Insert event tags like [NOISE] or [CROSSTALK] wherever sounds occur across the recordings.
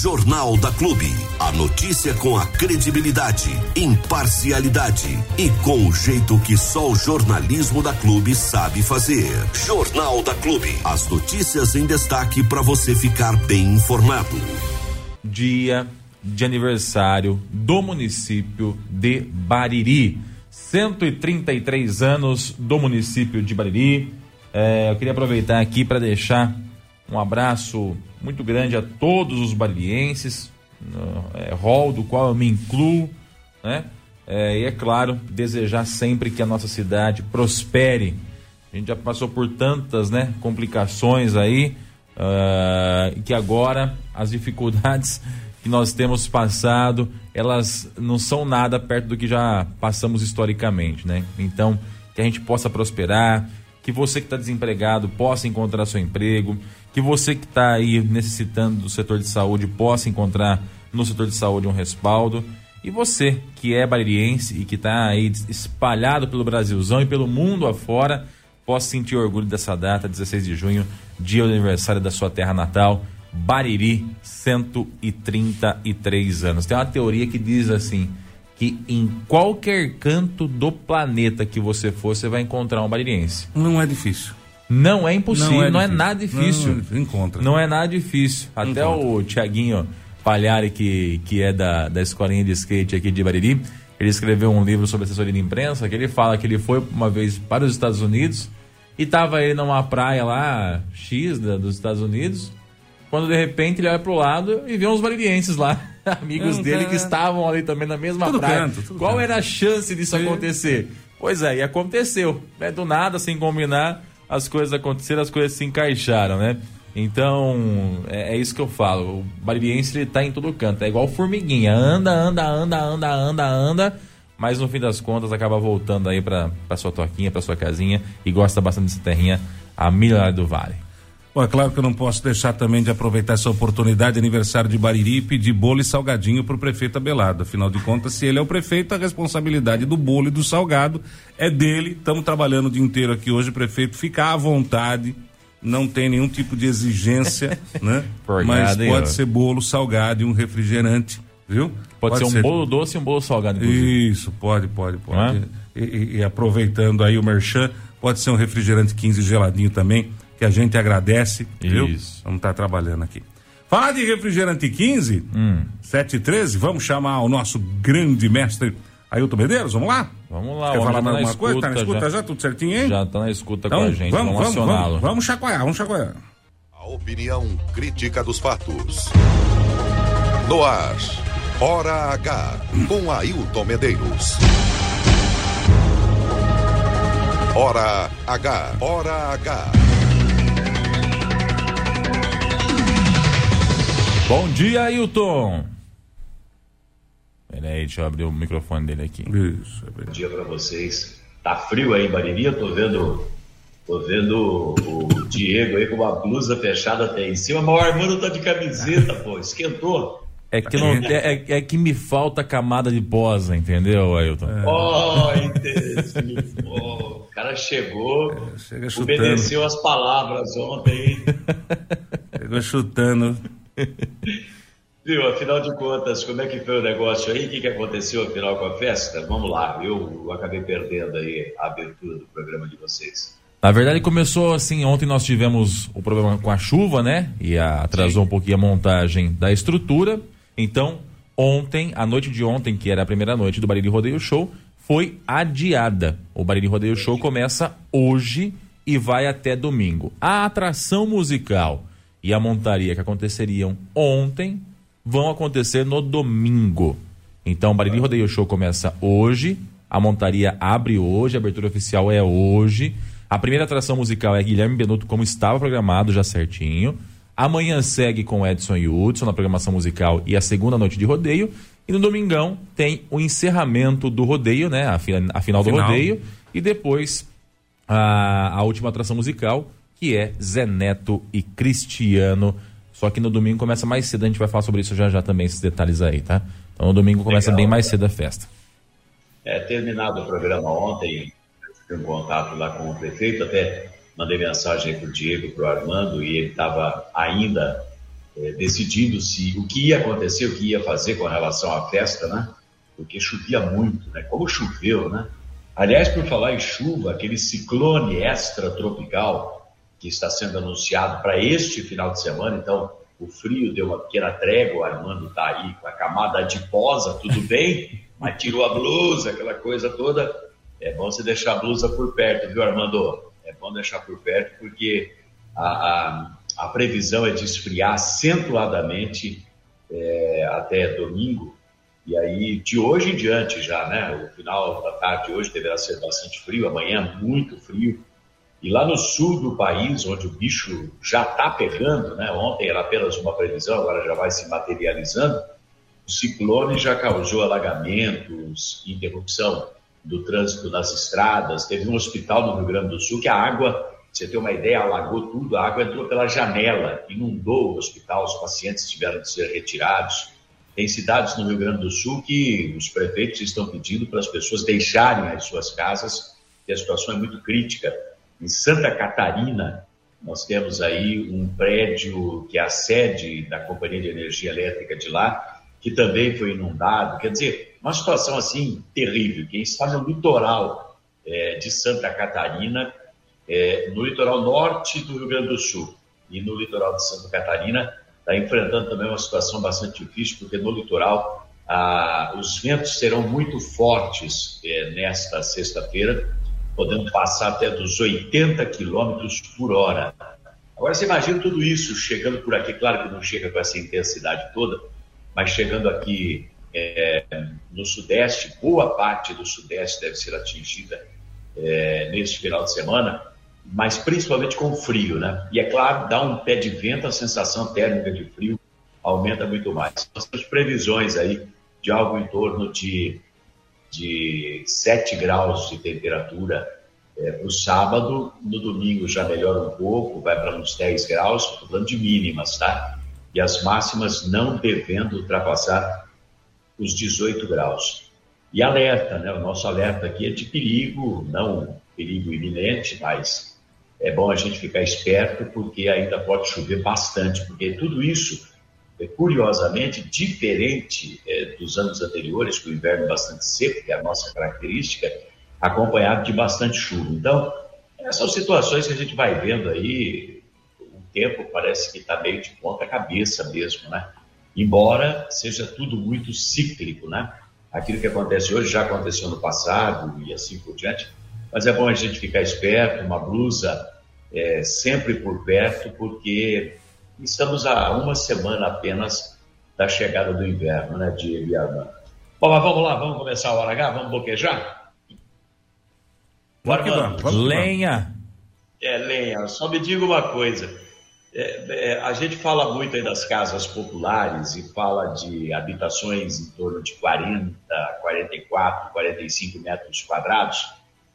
Jornal da Clube. A notícia com a credibilidade, imparcialidade e com o jeito que só o jornalismo da Clube sabe fazer. Jornal da Clube. As notícias em destaque para você ficar bem informado. Dia de aniversário do município de Bariri. 133 anos do município de Bariri. É, eu queria aproveitar aqui para deixar um abraço muito grande a todos os baririenses, é, rol do qual eu me incluo, né? É, e é claro, desejar sempre que a nossa cidade prospere. A gente já passou por tantas né, complicações aí, uh, que agora as dificuldades [LAUGHS] que nós temos passado, elas não são nada perto do que já passamos historicamente, né? Então, que a gente possa prosperar, que você que está desempregado possa encontrar seu emprego, que você que está aí necessitando do setor de saúde possa encontrar no setor de saúde um respaldo. E você que é baririense e que está aí espalhado pelo Brasilzão e pelo mundo afora, possa sentir orgulho dessa data, 16 de junho, dia do aniversário da sua terra natal, Bariri, 133 anos. Tem uma teoria que diz assim: que em qualquer canto do planeta que você for, você vai encontrar um baririense. Não é difícil. Não é impossível, não é, não é nada difícil. Não, encontra. Não é nada difícil. Até encontra. o Tiaguinho Palhari, que, que é da, da escolinha de skate aqui de Bariri, ele escreveu um livro sobre assessoria de imprensa, que ele fala que ele foi uma vez para os Estados Unidos e tava ele numa praia lá, X da, dos Estados Unidos, quando de repente ele olha pro lado e vê uns baririenses lá. [LAUGHS] amigos dele que estavam ali também na mesma tudo praia. Canto, Qual canto. era a chance disso acontecer? Pois é, e aconteceu. Né? Do nada, sem combinar, as coisas aconteceram, as coisas se encaixaram, né? Então, é, é isso que eu falo. O baririense ele tá em todo canto. É igual formiguinha. Anda, anda, anda, anda, anda, anda. Mas no fim das contas acaba voltando aí pra sua toquinha, pra sua casinha. E gosta bastante dessa terrinha, a milha do Vale. Bom, é claro que eu não posso deixar também de aproveitar essa oportunidade, aniversário de Bariri, pedir bolo e salgadinho para o prefeito Abelardo. Afinal de contas, se ele é o prefeito, a responsabilidade do bolo e do salgado é dele. Estamos trabalhando o dia inteiro aqui hoje, prefeito. Fica à vontade, não tem nenhum tipo de exigência, [LAUGHS] né? Mas pode ser bolo, salgado e um refrigerante, viu? Pode, pode ser um ser... bolo doce e um bolo salgado, inclusive. Isso, pode, pode, pode. É? E, e, e aproveitando aí o merchan, pode ser um refrigerante 15 geladinho também que a gente agradece, viu? Isso. Vamos estar tá trabalhando aqui. Falar de refrigerante 15, hum. 713, vamos chamar o nosso grande mestre Ailton Medeiros, vamos lá? Vamos lá, Quer falar tá mais alguma coisa? Tá na escuta já, já, tudo certinho, hein? Já tá na escuta então, com a gente, vamos, vamos, vamos Vamos, vamos chacoalhar, vamos chacoalhar. A opinião crítica dos fatos. No ar, Hora H, com Ailton Medeiros. Hora H, Hora H. Bom dia, Ailton. Peraí, deixa eu abrir o microfone dele aqui. Isso, é Bom dia para vocês. Tá frio aí Bariri, eu tô vendo, tô vendo o Diego aí com uma blusa fechada até em cima, mas o Armando tá de camiseta, pô, esquentou. É que, não, é, é, é que me falta camada de posa, entendeu, Ailton? É. Oh, entendi. oh, o cara chegou, é, obedeceu as palavras ontem. Chegou chutando. [LAUGHS] Viu, afinal de contas, como é que foi o negócio aí? O que, que aconteceu afinal com a festa? Vamos lá, eu acabei perdendo aí a abertura do programa de vocês. Na verdade, começou assim. Ontem nós tivemos o problema com a chuva, né? E a, atrasou Sim. um pouquinho a montagem da estrutura. Então, ontem, a noite de ontem, que era a primeira noite do Bariri Rodeio Show, foi adiada. O Bariri Rodeio Show começa hoje e vai até domingo. A atração musical e a montaria que aconteceriam ontem vão acontecer no domingo. Então, o Bariri Rodeio Show começa hoje, a montaria abre hoje, a abertura oficial é hoje. A primeira atração musical é Guilherme Benuto, como estava programado já certinho. Amanhã segue com Edson e Hudson na programação musical e a segunda noite de rodeio. E no domingão tem o encerramento do rodeio, né? A, a final do final. rodeio. E depois a, a última atração musical, que é Zé Neto e Cristiano. Só que no domingo começa mais cedo, a gente vai falar sobre isso já já também, esses detalhes aí, tá? Então no domingo começa Legal, bem mais cedo a festa. É, terminado o programa ontem, tive um contato lá com o prefeito, até mandei mensagem para o Diego, para o Armando, e ele estava ainda é, decidindo se o que ia acontecer, o que ia fazer com relação à festa, né? Porque chovia muito, né? Como choveu, né? Aliás, por falar em chuva, aquele ciclone extratropical que está sendo anunciado para este final de semana, então o frio deu uma pequena trégua, o Armando está aí com a camada adiposa, tudo bem, [LAUGHS] mas tirou a blusa, aquela coisa toda. É bom você deixar a blusa por perto, viu, Armando? É bom deixar por perto, porque a, a, a previsão é de esfriar acentuadamente é, até domingo. E aí, de hoje em diante já, né? O final da tarde hoje deverá ser bastante frio, amanhã muito frio. E lá no sul do país, onde o bicho já está pegando, né? ontem era apenas uma previsão, agora já vai se materializando, o ciclone já causou alagamentos, interrupção do trânsito nas estradas. Teve um hospital no Rio Grande do Sul que a água, você ter uma ideia, alagou tudo, a água entrou pela janela, inundou o hospital, os pacientes tiveram de ser retirados. Tem cidades no Rio Grande do Sul que os prefeitos estão pedindo para as pessoas deixarem as suas casas, que a situação é muito crítica. Em Santa Catarina, nós temos aí um prédio que é a sede da Companhia de Energia Elétrica de lá, que também foi inundado. Quer dizer, uma situação assim terrível. Quem está no litoral é, de Santa Catarina, é, no litoral norte do Rio Grande do Sul e no litoral de Santa Catarina, está enfrentando também uma situação bastante difícil, porque no litoral ah, os ventos serão muito fortes é, nesta sexta-feira podendo passar até dos 80 quilômetros por hora. Agora você imagina tudo isso chegando por aqui, claro que não chega com essa intensidade toda, mas chegando aqui é, no Sudeste, boa parte do Sudeste deve ser atingida é, neste final de semana, mas principalmente com frio, né? E é claro, dá um pé de vento, a sensação térmica de frio aumenta muito mais. Nós temos previsões aí de algo em torno de de 7 graus de temperatura é, para o sábado, no domingo já melhora um pouco, vai para uns 10 graus, falando de mínimas, tá? E as máximas não devendo ultrapassar os 18 graus. E alerta, né? O nosso alerta aqui é de perigo, não perigo iminente, mas é bom a gente ficar esperto porque ainda pode chover bastante, porque tudo isso curiosamente diferente é, dos anos anteriores, que o inverno é bastante seco, que é a nossa característica, acompanhado de bastante chuva. Então, são situações que a gente vai vendo aí, o tempo parece que está meio de ponta cabeça mesmo, né? Embora seja tudo muito cíclico, né? Aquilo que acontece hoje já aconteceu no passado e assim por diante, mas é bom a gente ficar esperto, uma blusa é, sempre por perto, porque Estamos a uma semana apenas da chegada do inverno, né, Diego e Armando? Bom, mas vamos lá, vamos começar a hora H, vamos boquejar? Bora, vamos, vamos, lenha. É, lenha. Só me diga uma coisa. É, é, a gente fala muito aí das casas populares e fala de habitações em torno de 40, 44, 45 metros quadrados.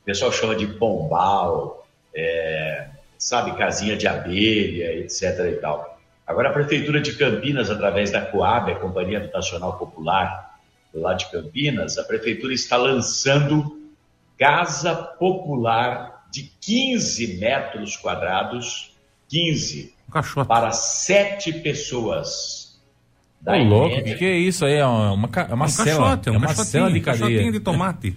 O pessoal chama de pombal, é, sabe, casinha de abelha, etc. e tal. Agora, a Prefeitura de Campinas, através da Coab, a Companhia Habitacional Popular, lá de Campinas, a Prefeitura está lançando casa popular de 15 metros quadrados, 15, um para sete pessoas. Ô, louco, o que, é isso aí? É uma, uma, é uma um cela, caixote, é uma cela de cadeia. de tomate.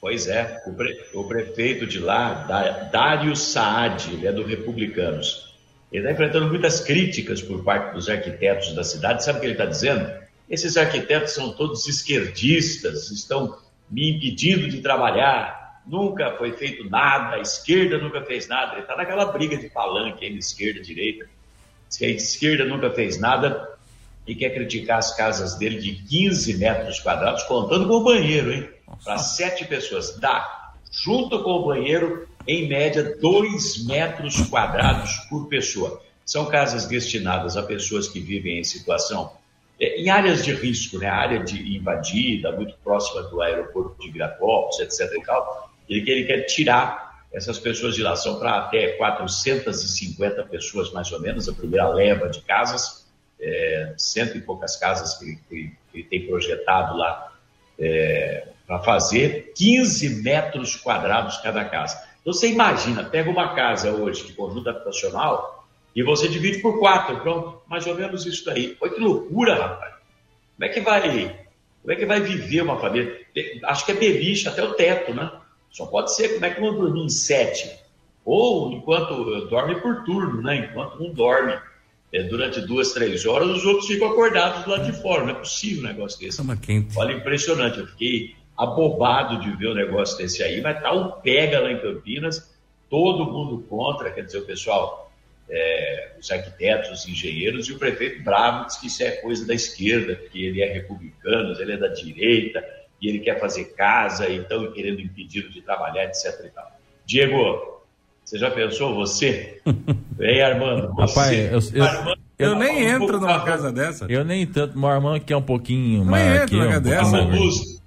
Pois é, o, pre, o prefeito de lá, Dário Saad, ele é do Republicanos ele está enfrentando muitas críticas por parte dos arquitetos da cidade. Sabe o que ele está dizendo? Esses arquitetos são todos esquerdistas, estão me impedindo de trabalhar. Nunca foi feito nada, a esquerda nunca fez nada. Ele está naquela briga de palanque aí, esquerda e direita. A esquerda nunca fez nada e quer criticar as casas dele de 15 metros quadrados, contando com o banheiro, hein? Para sete pessoas. Dá. Junto com o banheiro, em média, 2 metros quadrados por pessoa. São casas destinadas a pessoas que vivem em situação, é, em áreas de risco, né? área de invadida, muito próxima do aeroporto de Viracopos, etc. E tal. Ele, ele quer tirar essas pessoas de lá. São para até 450 pessoas, mais ou menos, a primeira leva de casas, é, cento e poucas casas que, que, tem projetado lá é, para fazer, 15 metros quadrados cada casa. Então você imagina, pega uma casa hoje de conjunto habitacional, E você divide por quatro, pronto, mais ou menos isso daí. Olha que loucura, rapaz. Como é que vai, como é que vai viver uma família? Acho que é beliche até o teto, né? Só pode ser como é que vão dormir em sete. Ou enquanto dorme por turno, né? Enquanto um dorme é, durante duas, três horas, os outros ficam acordados lá de fora. Não é possível um negócio desse. Olha, impressionante. Eu fiquei abobado de ver o um negócio desse aí, mas tá um pega lá em Campinas, todo mundo contra, quer dizer, o pessoal, é, os arquitetos, os engenheiros, e o prefeito bravo diz que isso é coisa da esquerda, porque ele é republicano, ele é da direita, e ele quer fazer casa, então querendo impedir de trabalhar, etc. E tal. Diego, você já pensou você? [LAUGHS] Vem, Armando. Você, Rapaz, eu, eu, Armando, eu nem entro numa casa dessa. Eu nem tanto, meu Armando que é um pouquinho mais. Aqui, um dessa.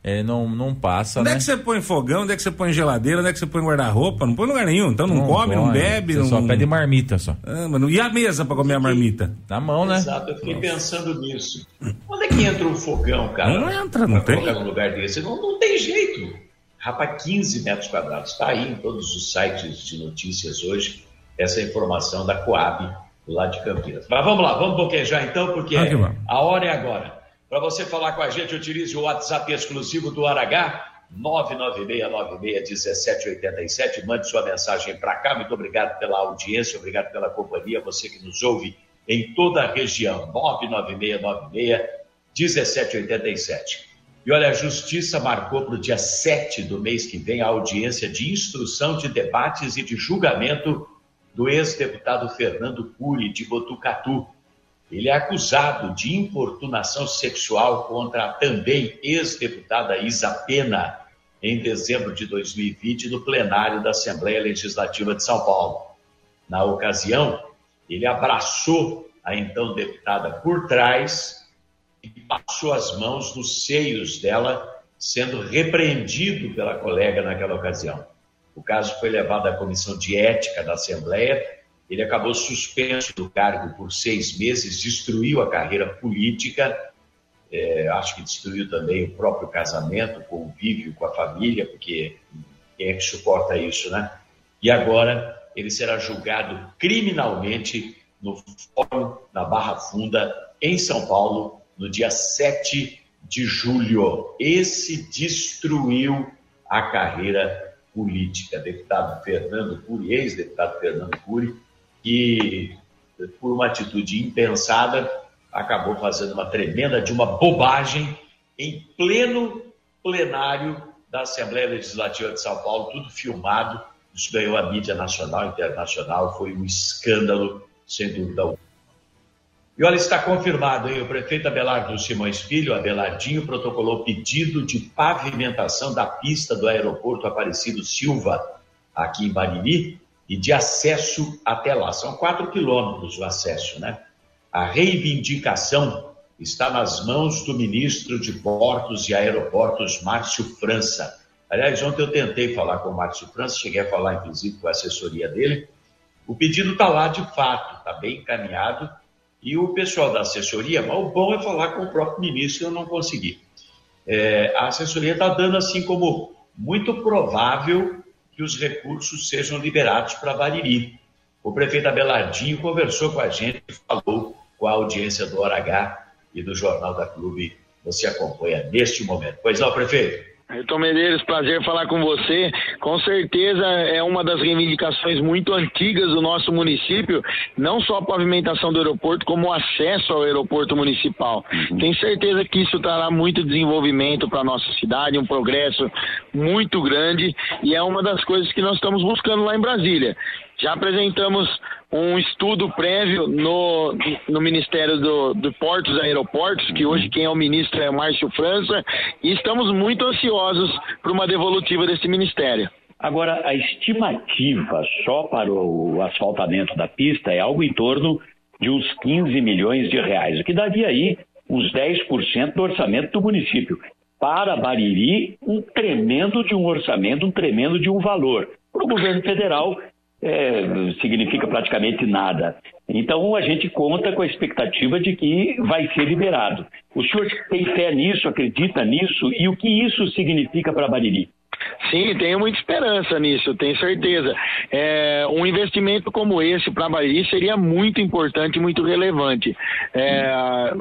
É, não, não passa, Onde né? é que você põe fogão? Onde é que você põe geladeira? Onde é que você põe guarda-roupa? Não põe lugar nenhum. Então não, não come, não bebe. Você não... só pede marmita só. Ah, mano. E a mesa para comer a marmita? Na mão, né? Exato, eu fiquei Nossa. pensando nisso. Onde é que entra um fogão, cara? Não entra, não tem. Colocar num lugar desse. Não, não tem jeito. Rapaz, 15 metros quadrados. Está aí em todos os sites de notícias hoje essa informação da Coab lá de Campinas. Mas vamos lá, vamos boquejar então, porque ah, a hora é agora. Para você falar com a gente, utilize o WhatsApp exclusivo do Aragá, 996961787. Mande sua mensagem para cá. Muito obrigado pela audiência, obrigado pela companhia. Você que nos ouve em toda a região, 996961787. E olha, a Justiça marcou para o dia 7 do mês que vem a audiência de instrução de debates e de julgamento do ex-deputado Fernando Cury, de Botucatu. Ele é acusado de importunação sexual contra a também ex-deputada Isa Pena, em dezembro de 2020, no plenário da Assembleia Legislativa de São Paulo. Na ocasião, ele abraçou a então deputada por trás e passou as mãos nos seios dela, sendo repreendido pela colega naquela ocasião. O caso foi levado à comissão de ética da Assembleia. Ele acabou suspenso do cargo por seis meses, destruiu a carreira política, é, acho que destruiu também o próprio casamento, o convívio com a família, porque quem é que suporta isso, né? E agora ele será julgado criminalmente no Fórum na Barra Funda, em São Paulo, no dia 7 de julho. Esse destruiu a carreira política, deputado Fernando Cury, ex-deputado Fernando Cury, que, por uma atitude impensada, acabou fazendo uma tremenda de uma bobagem em pleno plenário da Assembleia Legislativa de São Paulo, tudo filmado, isso ganhou a mídia nacional e internacional, foi um escândalo, sem dúvida alguma. E olha, está confirmado, hein? O prefeito Abelardo Simões Filho, Abelardinho, protocolou pedido de pavimentação da pista do aeroporto Aparecido Silva, aqui em Bariri, e de acesso até lá. São quatro quilômetros o acesso, né? A reivindicação está nas mãos do ministro de Portos e Aeroportos, Márcio França. Aliás, ontem eu tentei falar com o Márcio França, cheguei a falar, inclusive, com a assessoria dele. O pedido está lá de fato, está bem encaminhado e o pessoal da assessoria, mas o bom é falar com o próprio ministro, eu não consegui. É, a assessoria está dando assim como muito provável que os recursos sejam liberados para Bariri. O prefeito Abelardinho conversou com a gente, falou com a audiência do Hora H e do Jornal da Clube. Você acompanha neste momento. Pois não, prefeito? Ailton Medeiros, prazer falar com você. Com certeza é uma das reivindicações muito antigas do nosso município, não só a pavimentação do aeroporto, como o acesso ao aeroporto municipal. Uhum. Tenho certeza que isso trará muito desenvolvimento para a nossa cidade, um progresso muito grande e é uma das coisas que nós estamos buscando lá em Brasília. Já apresentamos um estudo prévio no, no Ministério do, do Portos e Aeroportos, que hoje quem é o ministro é Márcio França, e estamos muito ansiosos por uma devolutiva desse ministério. Agora, a estimativa só para o asfaltamento da pista é algo em torno de uns 15 milhões de reais, o que daria aí uns 10% do orçamento do município. Para Bariri, um tremendo de um orçamento, um tremendo de um valor. Para o governo federal, é, significa praticamente nada. Então a gente conta com a expectativa de que vai ser liberado. O senhor tem fé nisso, acredita nisso e o que isso significa para Bariri? Sim, tenho muita esperança nisso, tenho certeza. É, um investimento como esse para Bariri seria muito importante, muito relevante. É,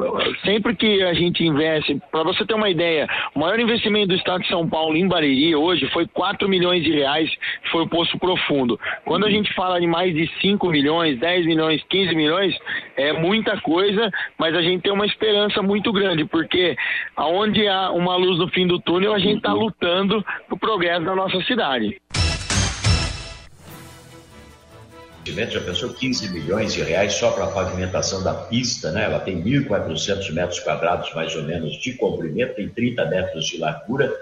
sempre que a gente investe, para você ter uma ideia, o maior investimento do Estado de São Paulo em Bariri hoje foi 4 milhões de reais, foi o Poço Profundo. Quando a gente fala de mais de 5 milhões, 10 milhões, 15 milhões, é muita coisa, mas a gente tem uma esperança muito grande, porque aonde há uma luz no fim do túnel, a gente está lutando progresso da nossa cidade. Já pensou 15 milhões de reais só para a pavimentação da pista, né? Ela tem 1.400 metros quadrados, mais ou menos, de comprimento, tem 30 metros de largura,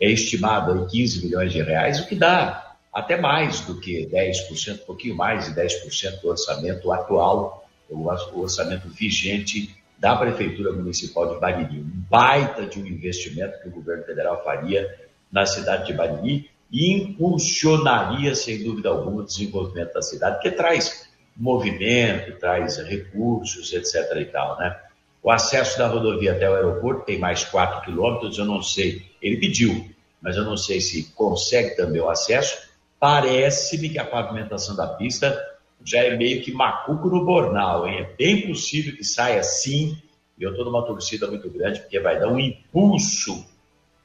é estimado em 15 milhões de reais, o que dá até mais do que 10%, um pouquinho mais de 10% do orçamento atual, o orçamento vigente da Prefeitura Municipal de Bariri. Um baita de um investimento que o governo federal faria na cidade de Bariri e impulsionaria, sem dúvida alguma, o desenvolvimento da cidade, que traz movimento, traz recursos, etc. e tal, né? O acesso da rodovia até o aeroporto tem mais 4 quilômetros, eu não sei, ele pediu, mas eu não sei se consegue também o acesso. Parece-me que a pavimentação da pista já é meio que macuco no bornal, hein? É bem possível que saia assim, e eu estou numa torcida muito grande, porque vai dar um impulso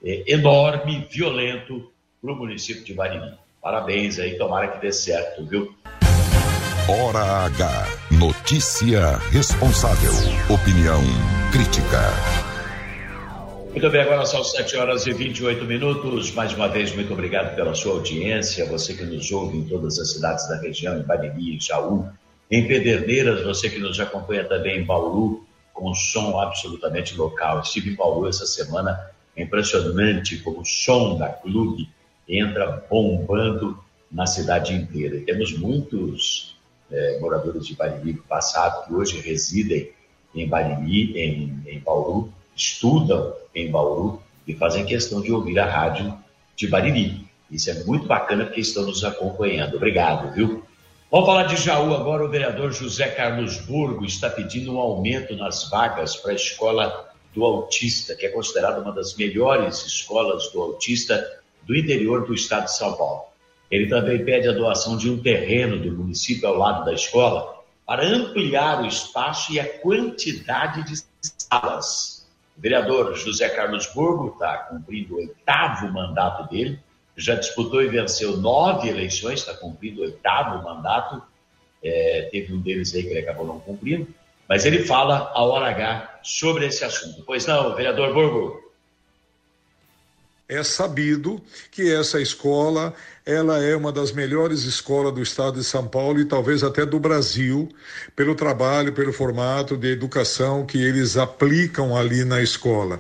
é, enorme, violento, para o município de Bariri. Parabéns aí, tomara que dê certo, viu? Hora H. Notícia responsável. Opinião crítica. Muito bem, agora são 7 horas e 28 minutos. Mais uma vez, muito obrigado pela sua audiência. Você que nos ouve em todas as cidades da região, em Bariri, Jaú, em Pederneiras, você que nos acompanha também em Bauru, com som absolutamente local. Estive em Bauru essa semana, é impressionante como o som da clube entra bombando na cidade inteira. E temos muitos é, moradores de Bariri do passado que hoje residem em Bariri, em, em Bauru, estudam em Bauru e fazem questão de ouvir a rádio de Bariri. Isso é muito bacana porque estão nos acompanhando. Obrigado, viu? Vamos falar de Jaú agora. O vereador José Carlos Burgo está pedindo um aumento nas vagas para a escola do autista, que é considerada uma das melhores escolas do autista do interior do estado de São Paulo. Ele também pede a doação de um terreno do município ao lado da escola para ampliar o espaço e a quantidade de salas. O vereador José Carlos Burgo está cumprindo o oitavo mandato dele, já disputou e venceu nove eleições, está cumprindo o oitavo mandato, é, teve um deles aí que ele acabou não cumprindo, mas ele fala a hora H sobre esse assunto. Pois não, vereador Burgo? é sabido que essa escola ela é uma das melhores escolas do estado de São Paulo e talvez até do Brasil, pelo trabalho, pelo formato de educação que eles aplicam ali na escola.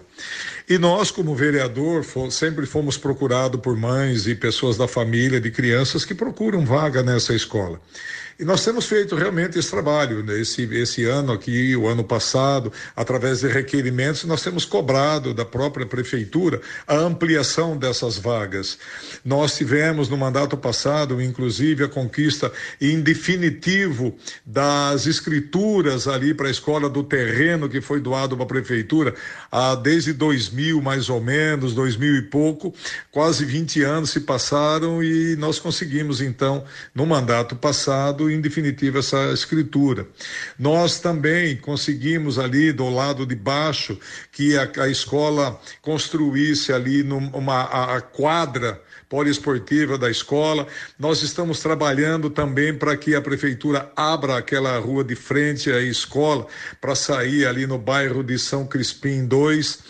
E nós, como vereador, sempre fomos procurados por mães e pessoas da família, de crianças que procuram vaga nessa escola. E nós temos feito realmente esse trabalho. Né? Esse, esse ano aqui, o ano passado, através de requerimentos, nós temos cobrado da própria prefeitura a ampliação dessas vagas. Nós tivemos no mandato passado, inclusive, a conquista em definitivo das escrituras ali para a escola do terreno que foi doado para a prefeitura há, desde 2000, mais ou menos, 2000 e pouco, quase 20 anos se passaram e nós conseguimos, então, no mandato passado, em definitiva essa escritura. Nós também conseguimos ali do lado de baixo que a, a escola construísse ali numa a, a quadra poliesportiva da escola. Nós estamos trabalhando também para que a prefeitura abra aquela rua de frente à escola para sair ali no bairro de São Crispim 2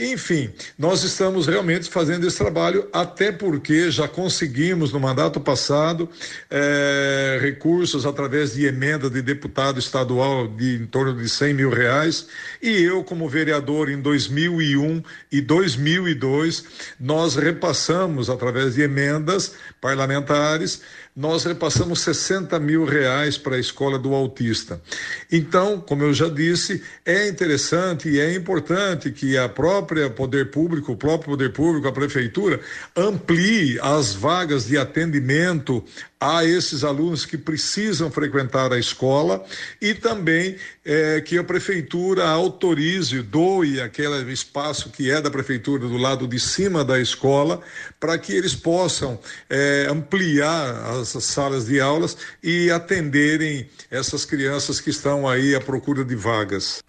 enfim, nós estamos realmente fazendo esse trabalho, até porque já conseguimos no mandato passado é, recursos através de emenda de deputado estadual de em torno de 100 mil reais, e eu, como vereador em 2001 e 2002, nós repassamos através de emendas parlamentares nós repassamos 60 mil reais para a escola do autista. Então, como eu já disse, é interessante e é importante que a própria poder público, o próprio poder público, a prefeitura, amplie as vagas de atendimento a esses alunos que precisam frequentar a escola e também é, que a prefeitura autorize, doe aquele espaço que é da prefeitura do lado de cima da escola, para que eles possam é, ampliar as salas de aulas e atenderem essas crianças que estão aí à procura de vagas.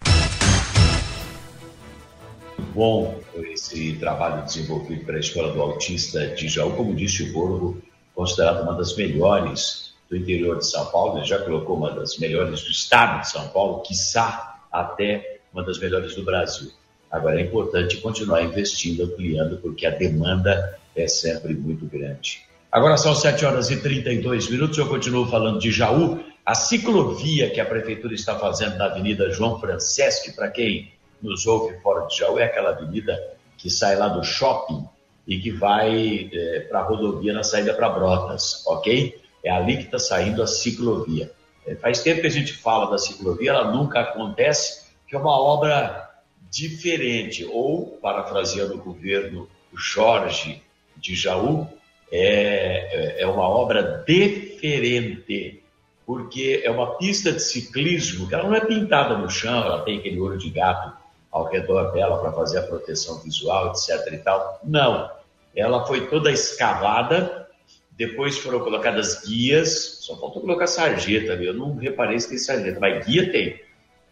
Bom esse trabalho desenvolvido pela Escola do Autista de Jaú, como disse o Borgo, considerado uma das melhores do interior de São Paulo, ele já colocou uma das melhores do estado de São Paulo, quiçá até uma das melhores do Brasil. Agora é importante continuar investindo, ampliando, porque a demanda é sempre muito grande. Agora são 7 horas e 32 minutos, eu continuo falando de Jaú. A ciclovia que a prefeitura está fazendo na Avenida João Franceschi, para quem nos ouve fora de Jaú, é aquela avenida que sai lá do shopping e que vai é, para a rodovia na saída para Brotas, ok? É ali que está saindo a ciclovia. É, faz tempo que a gente fala da ciclovia, ela nunca acontece, que é uma obra diferente, ou, parafraseando o governo Jorge de Jaú, é, é, é uma obra diferente, porque é uma pista de ciclismo que ela não é pintada no chão, ela tem aquele olho de gato ao redor dela para fazer a proteção visual, etc. e tal. Não. Ela foi toda escavada, depois foram colocadas guias, só faltou colocar sarjeta, eu não reparei se tem sarjeta, mas guia tem.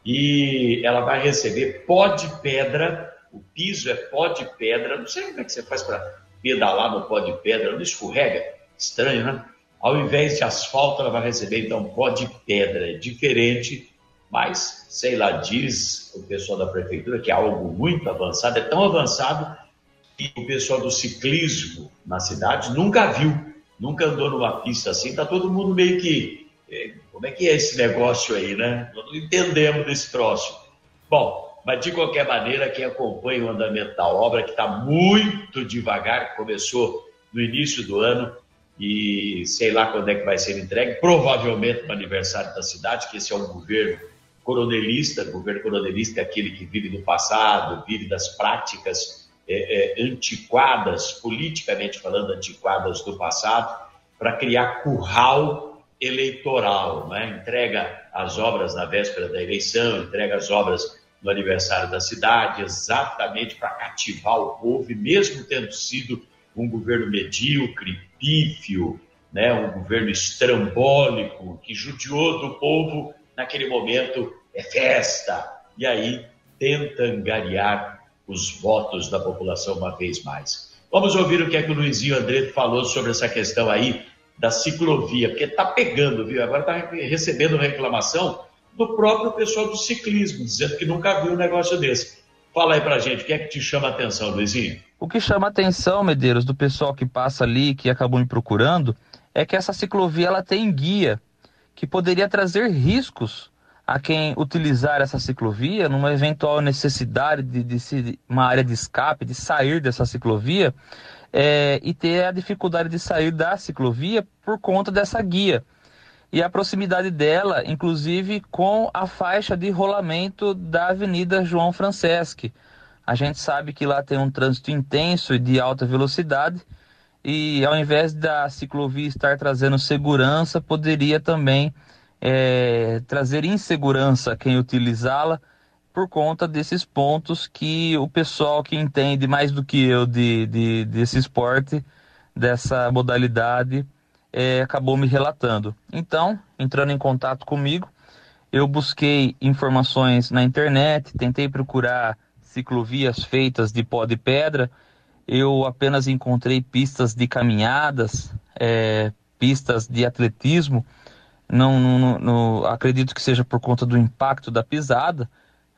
E ela vai receber pó de pedra, o piso é pó de pedra, não sei como é que você faz para pedalar no pó de pedra, não escorrega, estranho, né? Ao invés de asfalto, ela vai receber então pó de pedra, é diferente mas, sei lá, diz o pessoal da prefeitura que é algo muito avançado, é tão avançado que o pessoal do ciclismo na cidade nunca viu, nunca andou numa pista assim, tá todo mundo meio que. Eh, como é que é esse negócio aí, né? Não entendemos desse troço. Bom, mas de qualquer maneira, quem acompanha o andamento da obra, que está muito devagar, começou no início do ano e sei lá quando é que vai ser entregue, provavelmente no aniversário da cidade, que esse é um governo coronelista, governo coronelista é aquele que vive do passado, vive das práticas é, é, antiquadas, politicamente falando, antiquadas do passado, para criar curral eleitoral, né? entrega as obras na véspera da eleição, entrega as obras no aniversário da cidade, exatamente para cativar o povo, e mesmo tendo sido um governo medíocre, pífio, né? um governo estrambólico, que judiou do povo naquele momento é festa, e aí tenta angariar os votos da população uma vez mais. Vamos ouvir o que é que o Luizinho André falou sobre essa questão aí da ciclovia, porque está pegando, viu? Agora está recebendo reclamação do próprio pessoal do ciclismo, dizendo que nunca viu um negócio desse. Fala aí pra gente, o que é que te chama a atenção, Luizinho? O que chama a atenção, Medeiros, do pessoal que passa ali, que acabou me procurando, é que essa ciclovia ela tem guia que poderia trazer riscos a quem utilizar essa ciclovia numa eventual necessidade de, de, uma área de escape, de sair dessa ciclovia é, e ter a dificuldade de sair da ciclovia por conta dessa guia e a proximidade dela, inclusive com a faixa de rolamento da Avenida João Franceschi. A gente sabe que lá tem um trânsito intenso e de alta velocidade e ao invés da ciclovia estar trazendo segurança, poderia também é, trazer insegurança a quem utilizá-la por conta desses pontos que o pessoal que entende mais do que eu de, de desse esporte, dessa modalidade, é, acabou me relatando. Então, entrando em contato comigo, eu busquei informações na internet, tentei procurar ciclovias feitas de pó de pedra, eu apenas encontrei pistas de caminhadas, é, pistas de atletismo, não, não, não, acredito que seja por conta do impacto da pisada.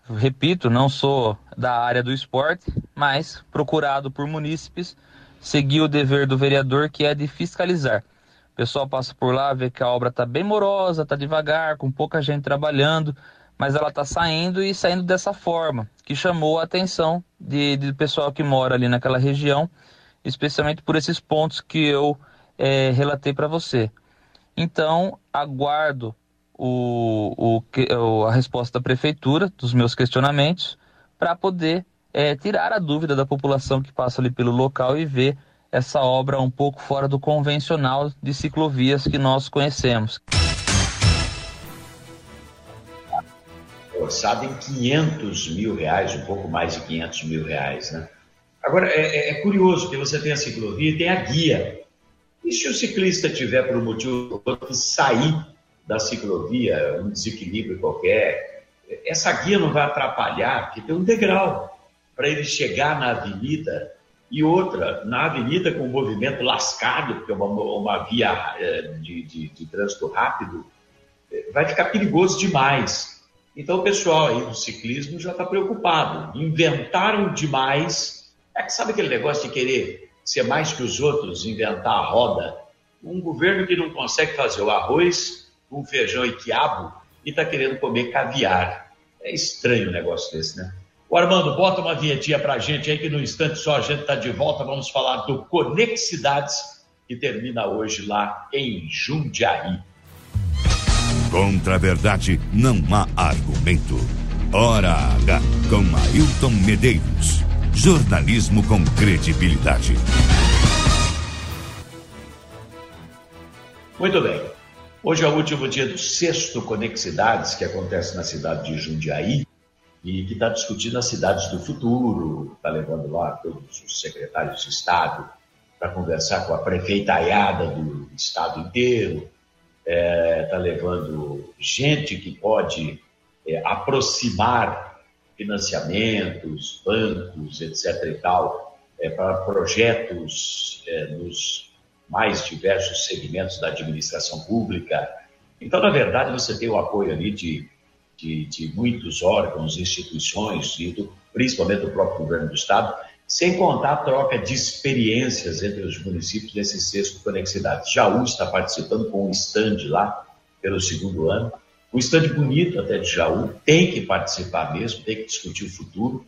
Repito, não sou da área do esporte, mas procurado por munícipes, segui o dever do vereador que é de fiscalizar. O pessoal passa por lá, vê que a obra está bem morosa, está devagar, com pouca gente trabalhando, mas ela está saindo e saindo dessa forma, que chamou a atenção de, de pessoal que mora ali naquela região, especialmente por esses pontos que eu é, relatei para você. Então, aguardo o, o, a resposta da prefeitura dos meus questionamentos para poder é, tirar a dúvida da população que passa ali pelo local e ver essa obra um pouco fora do convencional de ciclovias que nós conhecemos. Orçado em 500 mil reais, um pouco mais de 500 mil reais, né? Agora, é, é, é curioso que você tem a ciclovia e tem a guia. E se o ciclista tiver, por um motivo que sair da ciclovia, um desequilíbrio qualquer, essa guia não vai atrapalhar, porque tem um degrau para ele chegar na avenida e outra, na avenida com movimento lascado, porque é uma, uma via é, de, de, de trânsito rápido, é, vai ficar perigoso demais. Então o pessoal aí do ciclismo já está preocupado. Inventaram demais. É que sabe aquele negócio de querer ser mais que os outros, inventar a roda? Um governo que não consegue fazer o arroz com feijão e quiabo e está querendo comer caviar. É estranho um negócio desse, né? O Armando, bota uma vinhetinha para a gente aí, que no instante só a gente está de volta. Vamos falar do Conexidades, que termina hoje lá em Jundiaí. Contra a verdade não há argumento. Hora H com Ailton Medeiros. Jornalismo com credibilidade. Muito bem. Hoje é o último dia do sexto Conexidades, que acontece na cidade de Jundiaí e que está discutindo as cidades do futuro, está levando lá todos os secretários de Estado para conversar com a prefeitaiada do Estado inteiro, está é, tá levando gente que pode é, aproximar financiamentos, bancos, etc. e tal, é, para projetos é, nos mais diversos segmentos da administração pública. Então, na verdade, você tem o apoio ali de de, de muitos órgãos, instituições, e principalmente do próprio governo do Estado, sem contar a troca de experiências entre os municípios desse sexto Conexidade. Jaú está participando com um stand lá, pelo segundo ano. Um stand bonito até de Jaú, tem que participar mesmo, tem que discutir o futuro.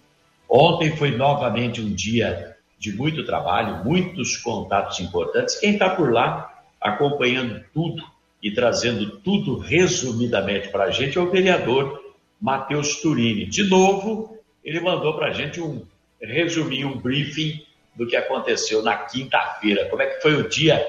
Ontem foi novamente um dia de muito trabalho, muitos contatos importantes. Quem está por lá acompanhando tudo e trazendo tudo resumidamente para a gente é o vereador Matheus Turini. De novo, ele mandou para a gente um resuminho, um briefing do que aconteceu na quinta-feira. Como é que foi o dia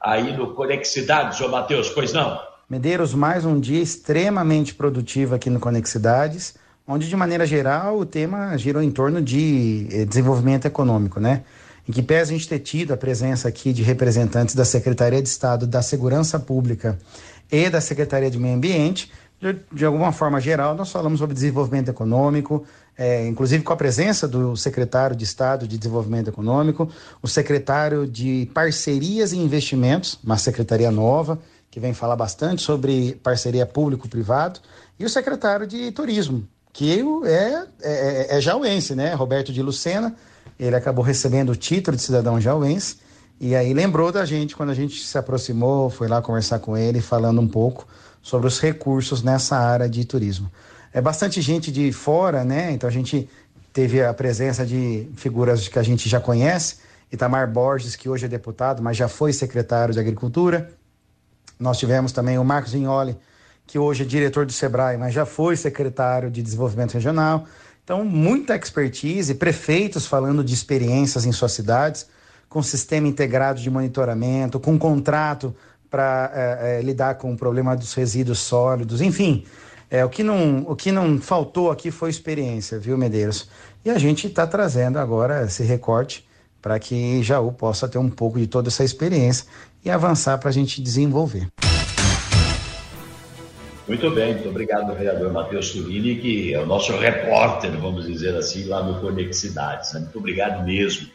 aí no Conexidades, João Matheus? Pois não? Medeiros, mais um dia extremamente produtivo aqui no Conexidades, onde de maneira geral o tema girou em torno de eh, desenvolvimento econômico, né? em que pese a gente ter tido a presença aqui de representantes da Secretaria de Estado da Segurança Pública e da Secretaria de Meio Ambiente, de, de alguma forma geral, nós falamos sobre desenvolvimento econômico, é, inclusive com a presença do secretário de Estado de Desenvolvimento Econômico, o secretário de Parcerias e Investimentos, uma secretaria nova, que vem falar bastante sobre parceria público-privado, e o secretário de Turismo, que é, é, é jauense, né? Roberto de Lucena, ele acabou recebendo o título de cidadão jauense e aí lembrou da gente quando a gente se aproximou, foi lá conversar com ele, falando um pouco sobre os recursos nessa área de turismo. É bastante gente de fora, né? Então a gente teve a presença de figuras que a gente já conhece, Itamar Borges, que hoje é deputado, mas já foi secretário de Agricultura. Nós tivemos também o Marcos Vignoli, que hoje é diretor do SEBRAE, mas já foi secretário de Desenvolvimento Regional. Então, muita expertise, prefeitos falando de experiências em suas cidades, com sistema integrado de monitoramento, com contrato para é, é, lidar com o problema dos resíduos sólidos, enfim. É, o, que não, o que não faltou aqui foi experiência, viu, Medeiros? E a gente está trazendo agora esse recorte para que Jaú possa ter um pouco de toda essa experiência e avançar para a gente desenvolver. Muito bem, muito obrigado, vereador Matheus Turini, que é o nosso repórter, vamos dizer assim, lá no Conexidades. Né? Muito obrigado mesmo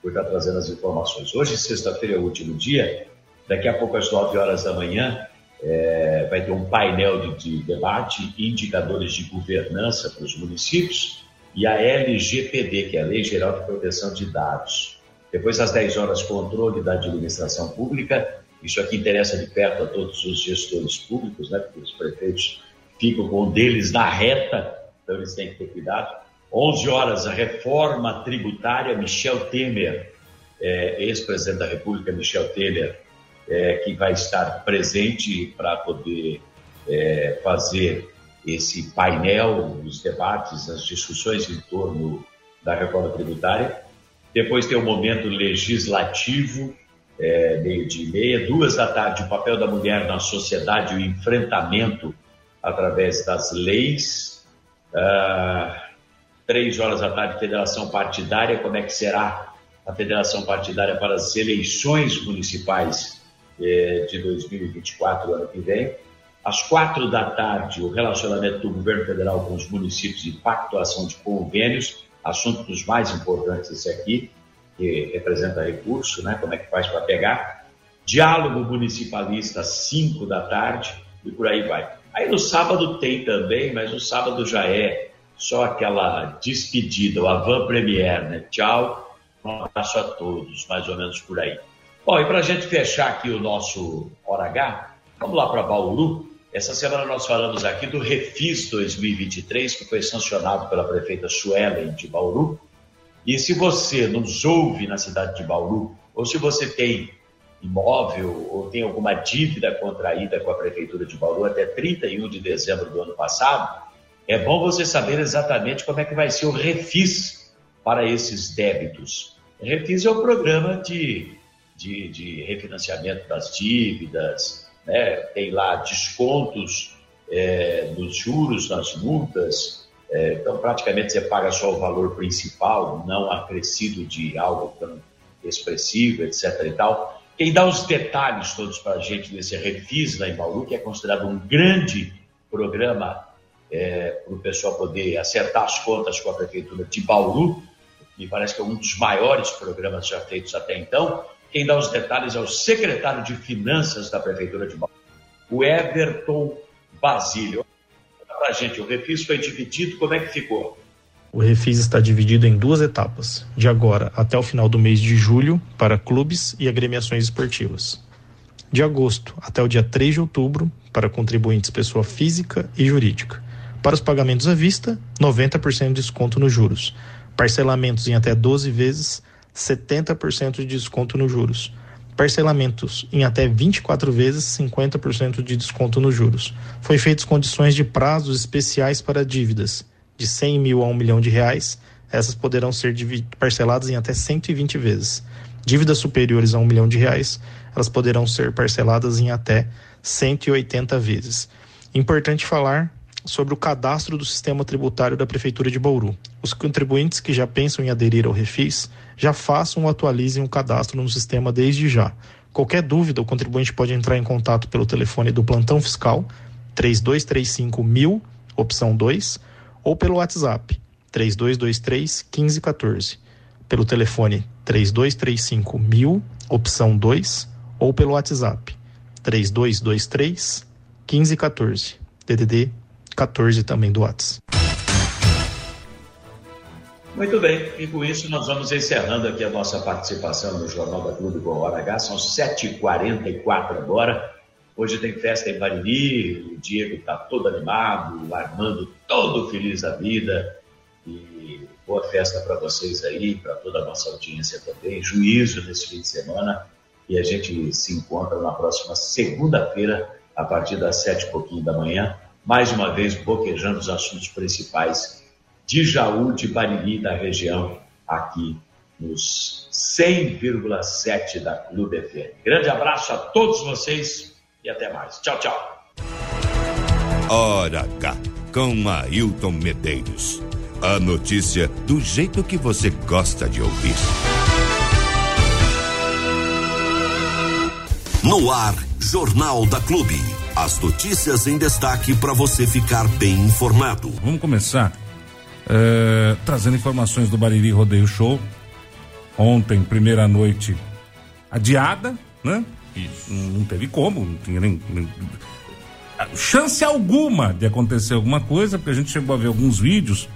por estar trazendo as informações. Hoje, sexta-feira, é o último dia. Daqui a pouco, às 9 horas da manhã, é, vai ter um painel de, de debate, indicadores de governança para os municípios e a LGPD, que é a Lei Geral de Proteção de Dados. Depois, às 10 horas, controle da administração pública isso aqui interessa de perto a todos os gestores públicos, né? Porque os prefeitos ficam com um deles na reta, então eles têm que ter cuidado. 11 horas, a reforma tributária, Michel Temer, é, ex-presidente da República, Michel Temer, é, que vai estar presente para poder é, fazer esse painel, os debates, as discussões em torno da reforma tributária. Depois tem o momento legislativo, é, meio dia e meia. Duas da tarde, o papel da mulher na sociedade, o enfrentamento através das leis. Ah, três horas da tarde, federação partidária, como é que será a federação partidária para as eleições municipais de 2024, ano que vem. Às quatro da tarde, o relacionamento do governo federal com os municípios e pactuação de convênios, assunto dos mais importantes esse aqui, que representa recurso, né? como é que faz para pegar. Diálogo municipalista às cinco da tarde e por aí vai. Aí no sábado tem também, mas o sábado já é só aquela despedida, o avant première, né? Tchau, um abraço a todos, mais ou menos por aí. Bom, e para a gente fechar aqui o nosso Hora H, vamos lá para Bauru. Essa semana nós falamos aqui do Refis 2023, que foi sancionado pela prefeita Suelen de Bauru. E se você nos ouve na cidade de Bauru, ou se você tem imóvel ou tem alguma dívida contraída com a prefeitura de Bauru até 31 de dezembro do ano passado, é bom você saber exatamente como é que vai ser o refis para esses débitos. Refis é o programa de, de, de refinanciamento das dívidas, né? tem lá descontos é, nos juros, nas multas, é, então praticamente você paga só o valor principal, não acrescido de algo tão expressivo, etc. e tal. Quem dá os detalhes todos para a gente desse refis lá em Bauru, que é considerado um grande programa é, para o pessoal poder acertar as contas com a Prefeitura de Bauru, me parece que é um dos maiores programas já feitos até então. Quem dá os detalhes é o secretário de Finanças da Prefeitura de Bauru, o Everton Basílio. Para a gente, o refis foi dividido, como é que ficou? O refis está dividido em duas etapas, de agora até o final do mês de julho, para clubes e agremiações esportivas. De agosto até o dia 3 de outubro, para contribuintes pessoa física e jurídica. Para os pagamentos à vista, 90% de desconto nos juros. Parcelamentos em até 12 vezes, 70% de desconto nos juros. Parcelamentos em até 24 vezes, 50% de desconto nos juros. Foi feitas condições de prazos especiais para dívidas de 100 mil a 1 milhão de reais. Essas poderão ser parceladas em até 120 vezes. Dívidas superiores a 1 milhão de reais, elas poderão ser parceladas em até 180 vezes. Importante falar sobre o cadastro do sistema tributário da Prefeitura de Bauru. Os contribuintes que já pensam em aderir ao Refis já façam ou atualizem o cadastro no sistema desde já. Qualquer dúvida, o contribuinte pode entrar em contato pelo telefone do plantão fiscal 3235 mil, opção 2, ou pelo WhatsApp 3223 1514. Pelo telefone 3235 mil, opção 2, ou pelo WhatsApp 3223 1514. DDD 14 também do WhatsApp. Muito bem, e com isso nós vamos encerrando aqui a nossa participação no Jornal da Clube com Hora H. São 7h44 agora. Hoje tem festa em Bariri, o Diego está todo animado, o Armando todo feliz da vida. E boa festa para vocês aí, para toda a nossa audiência também. Juízo nesse fim de semana. E a gente se encontra na próxima segunda-feira, a partir das sete e pouquinho da manhã, mais uma vez boquejando os assuntos principais de Jaú, de Bariri, da região, aqui nos 100,7 da Clube FM. Grande abraço a todos vocês e até mais. Tchau, tchau. Hora H, com Ailton Medeiros. A notícia do jeito que você gosta de ouvir. No ar, Jornal da Clube. As notícias em destaque para você ficar bem informado. Vamos começar é, trazendo informações do Bariri Rodeio Show. Ontem, primeira noite adiada, né? Isso. Não teve como, não tinha nem, nem, chance alguma de acontecer alguma coisa, porque a gente chegou a ver alguns vídeos.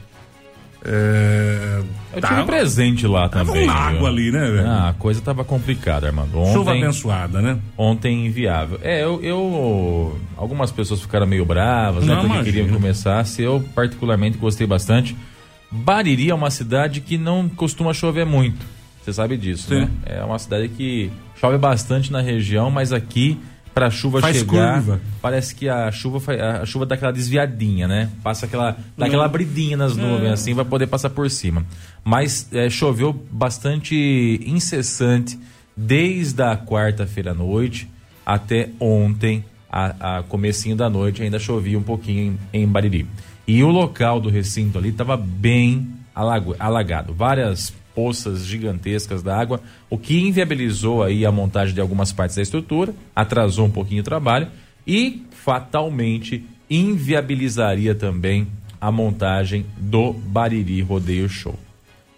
É, eu tive um presente lá também. Tava água ali, né, velho? Ah, a coisa tava complicada, Armando. Ontem, Chuva abençoada, né? Ontem inviável. É, eu, eu, Algumas pessoas ficaram meio bravas, né? Não, Porque imagino. queriam começar. Se eu, particularmente, gostei bastante. Bariri é uma cidade que não costuma chover muito. Você sabe disso, Sim. né? É uma cidade que chove bastante na região, mas aqui para a chuva Faz chegar. curva. Parece que a chuva a chuva dá aquela desviadinha, né? Passa aquela dá aquela abridinha nas nuvens assim, vai poder passar por cima. Mas é, choveu bastante incessante desde a quarta-feira à noite até ontem, a, a comecinho da noite ainda chovia um pouquinho em, em Bariri. E o local do recinto ali estava bem alago- alagado, várias poças gigantescas d'água, o que inviabilizou aí a montagem de algumas partes da estrutura, atrasou um pouquinho o trabalho e fatalmente inviabilizaria também a montagem do Bariri Rodeio Show.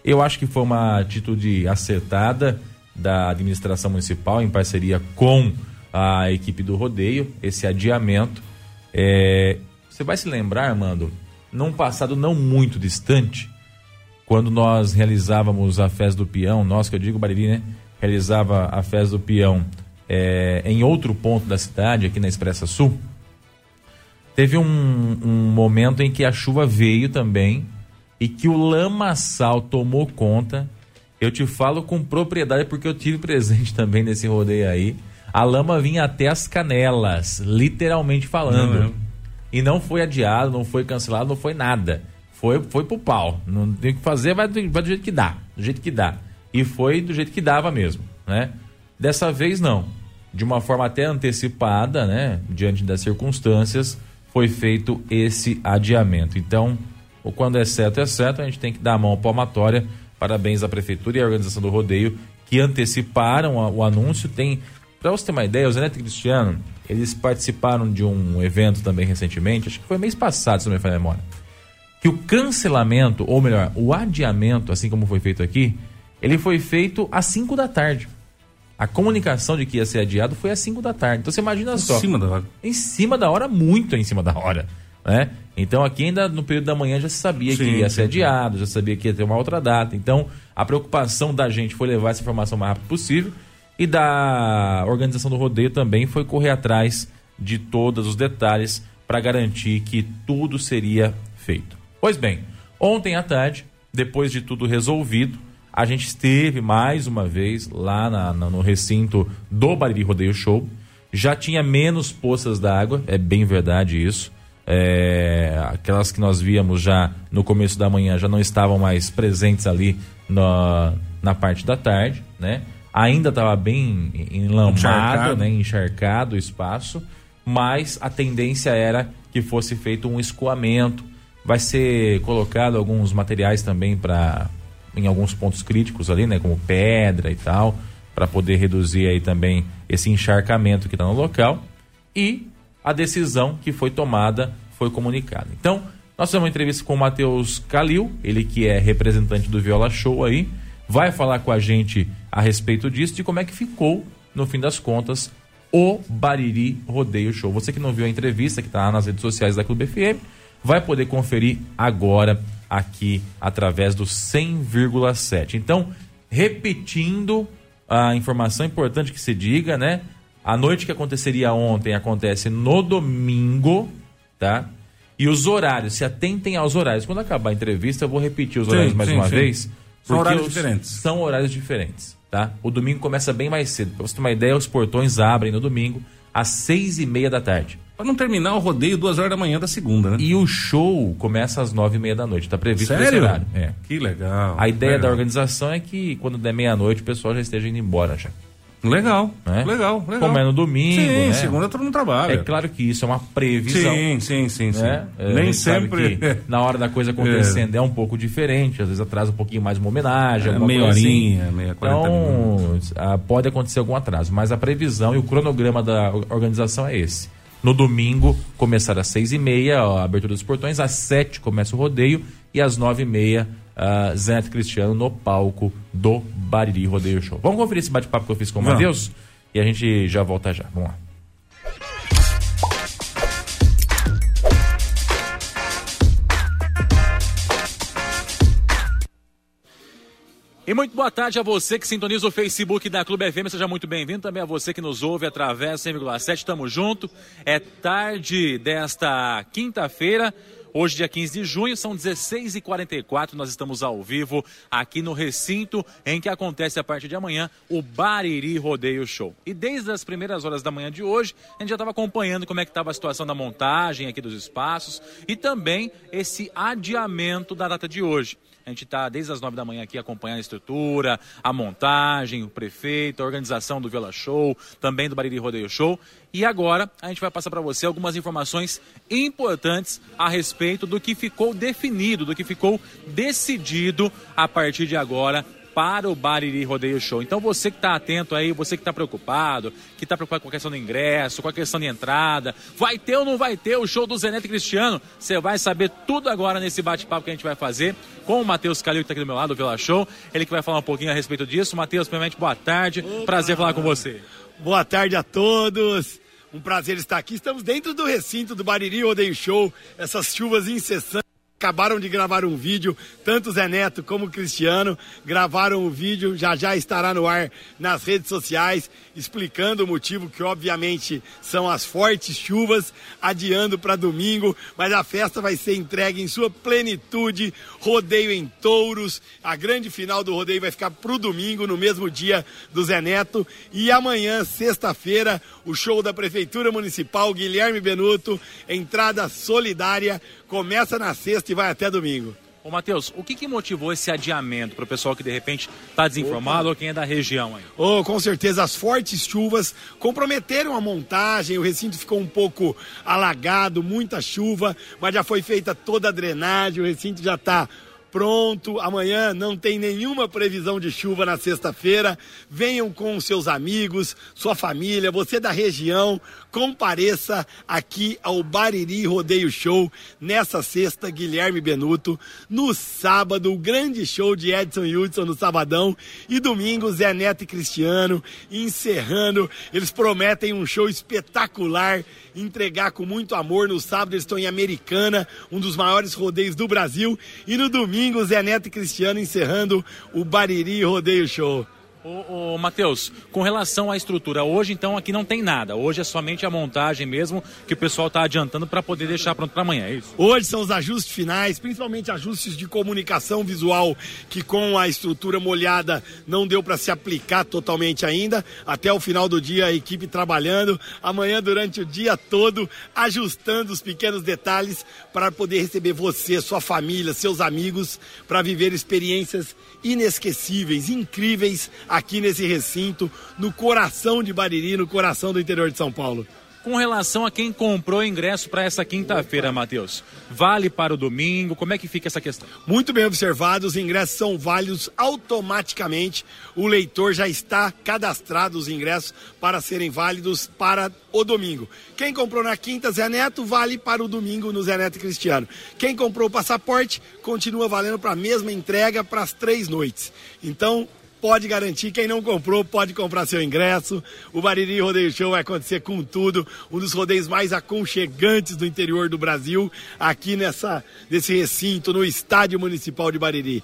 Eu acho que foi uma atitude acertada da administração municipal em parceria com a equipe do rodeio, esse adiamento. É, você vai se lembrar, Armando, num passado não muito distante, quando nós realizávamos a festa do peão, nós que eu digo Bariri, né? Realizava a festa do peão é, em outro ponto da cidade, aqui na Expressa Sul. Teve um, um momento em que a chuva veio também e que o lamaçal tomou conta. Eu te falo com propriedade porque eu tive [LAUGHS] presente também nesse rodeio aí. A lama vinha até as canelas, literalmente falando. Não, é. E não foi adiado, não foi cancelado, não foi nada. Foi, foi pro pau. Não tem o que fazer, vai do, vai do jeito que dá. Do jeito que dá. E foi do jeito que dava mesmo, né? Dessa vez não. De uma forma até antecipada, né? Diante das circunstâncias, foi feito esse adiamento. Então, o quando é certo, é certo. A gente tem que dar a mão palmatória. Parabéns à Prefeitura e à organização do rodeio que anteciparam o anúncio. Tem, para você ter uma ideia, o Zeneto e Cristiano, eles participaram de um evento também recentemente, acho que foi mês passado, se não me falha a memória que o cancelamento, ou melhor, o adiamento, assim como foi feito aqui, ele foi feito às 5 da tarde. A comunicação de que ia ser adiado foi às 5 da tarde. Então você imagina só. Em cima da hora. Em cima da hora, muito em cima da hora. Né? Então aqui ainda no período da manhã já se sabia que Sim, ia sim, ser adiado, já sabia que ia ter uma outra data. Então a preocupação da gente foi levar essa informação o mais rápido possível e da organização do rodeio também foi correr atrás de todos os detalhes para garantir que tudo seria feito. Pois bem, ontem à tarde, depois de tudo resolvido, a gente esteve mais uma vez lá na- na- no recinto do Bariri Rodeio Show. Já tinha menos poças d'água, é bem verdade isso. É, aquelas que nós víamos já no começo da manhã já não estavam mais presentes ali na, na parte da tarde, né? Ainda estava bem enlamado, Encharcado. né? encharcado o espaço, mas a tendência era que fosse feito um escoamento. Vai ser colocado alguns materiais também para em alguns pontos críticos ali, né, como pedra e tal, para poder reduzir aí também esse encharcamento que está no local. E a decisão que foi tomada foi comunicada. Então, nós fizemos uma entrevista com o Matheus Calil, ele que é representante do Viola Show aí, vai falar com a gente a respeito disso, de como é que ficou, no fim das contas, o Bariri Rodeio Show. Você que não viu a entrevista, que está nas redes sociais da Clube FM, vai poder conferir agora aqui através do 100,7. Então, repetindo a informação importante que se diga, né? A noite que aconteceria ontem acontece no domingo, tá? E os horários, se atentem aos horários. Quando acabar a entrevista, eu vou repetir os Sim, horários mais sim, uma sim. vez. São horários os- diferentes. São horários diferentes, tá? O domingo começa bem mais cedo. Pra você ter uma ideia, os portões abrem no domingo às seis e meia da tarde. Pra não terminar o rodeio duas horas da manhã da segunda, né? E o show começa às nove e meia da noite. Tá previsto Sério? horário. É. Que legal. A ideia legal. da organização é que quando der meia-noite o pessoal já esteja indo embora já. Legal, Né? legal, legal. Como é no domingo, Sim, né? segunda todo mundo trabalha. É claro que isso é uma previsão. Sim, sim, sim, sim. né? É, a Nem sempre. na hora da coisa acontecendo é. um pouco diferente, às vezes atrasa um pouquinho mais uma homenagem, É, alguma meia coisa horinha, assim. meia, 40 Então, ah, pode acontecer algum atraso, mas a previsão e o cronograma da organização é esse. No domingo, começar às seis e meia, a abertura dos portões, às sete começa o rodeio e às nove e meia, uh, Cristiano no palco do Bariri Rodeio Show. Vamos conferir esse bate-papo que eu fiz com o. Matheus e a gente já volta já. Vamos lá. E muito boa tarde a você que sintoniza o Facebook da Clube FM, seja muito bem-vindo. Também a você que nos ouve através do 100,7, tamo junto. É tarde desta quinta-feira, Hoje, dia 15 de junho, são 16h44. Nós estamos ao vivo aqui no recinto em que acontece a partir de amanhã o Bariri Rodeio Show. E desde as primeiras horas da manhã de hoje, a gente já estava acompanhando como é que estava a situação da montagem aqui dos espaços e também esse adiamento da data de hoje. A gente está desde as nove da manhã aqui acompanhando a estrutura, a montagem, o prefeito, a organização do Vila Show, também do Bariri Rodeio Show. E agora a gente vai passar para você algumas informações importantes a respeito do que ficou definido, do que ficou decidido a partir de agora para o Bariri Rodeio Show. Então você que está atento aí, você que está preocupado, que está preocupado com a questão do ingresso, com a questão de entrada, vai ter ou não vai ter o show do Zenete Cristiano? Você vai saber tudo agora nesse bate-papo que a gente vai fazer com o Matheus Calil, que está aqui do meu lado, do Vila Show. Ele que vai falar um pouquinho a respeito disso. Matheus, primeiramente, boa tarde. Opa. Prazer falar com você. Boa tarde a todos. Um prazer estar aqui. Estamos dentro do recinto do Bariri Rodeio Show. Essas chuvas incessantes acabaram de gravar um vídeo, tanto Zé Neto como Cristiano gravaram o vídeo, já já estará no ar nas redes sociais, explicando o motivo que obviamente são as fortes chuvas, adiando para domingo, mas a festa vai ser entregue em sua plenitude, rodeio em touros, a grande final do rodeio vai ficar para o domingo, no mesmo dia do Zé Neto, e amanhã, sexta-feira, o show da Prefeitura Municipal, Guilherme Benuto, entrada solidária, começa na sexta e vai até domingo. Ô, Matheus, o que, que motivou esse adiamento para o pessoal que de repente está desinformado Opa. ou quem é da região aí? Oh, com certeza, as fortes chuvas comprometeram a montagem, o recinto ficou um pouco alagado, muita chuva, mas já foi feita toda a drenagem, o recinto já está pronto. Amanhã não tem nenhuma previsão de chuva na sexta-feira. Venham com seus amigos, sua família, você da região, compareça aqui ao Bariri Rodeio Show nessa sexta, Guilherme Benuto. No sábado, o grande show de Edson Hudson no sabadão. E domingo, Zé Neto e Cristiano encerrando. Eles prometem um show espetacular, entregar com muito amor. No sábado, eles estão em Americana, um dos maiores rodeios do Brasil. E no domingo, Zé Neto e Cristiano encerrando o Bariri Rodeio Show. Ô, ô Matheus, com relação à estrutura, hoje então aqui não tem nada. Hoje é somente a montagem mesmo que o pessoal está adiantando para poder deixar pronto para amanhã, é isso? Hoje são os ajustes finais, principalmente ajustes de comunicação visual, que com a estrutura molhada não deu para se aplicar totalmente ainda. Até o final do dia a equipe trabalhando, amanhã durante o dia todo ajustando os pequenos detalhes para poder receber você, sua família, seus amigos, para viver experiências inesquecíveis, incríveis aqui nesse recinto, no coração de Bariri, no coração do interior de São Paulo. Com relação a quem comprou ingresso para essa quinta-feira, Matheus, vale para o domingo? Como é que fica essa questão? Muito bem observado, os ingressos são válidos automaticamente. O leitor já está cadastrado os ingressos para serem válidos para o domingo. Quem comprou na quinta Zé Neto vale para o domingo no Zé Neto Cristiano. Quem comprou o passaporte continua valendo para a mesma entrega para as três noites. Então, pode garantir. Quem não comprou, pode comprar seu ingresso. O Bariri Rodeio Show vai acontecer com tudo. Um dos rodeios mais aconchegantes do interior do Brasil, aqui nessa, nesse recinto, no Estádio Municipal de Bariri.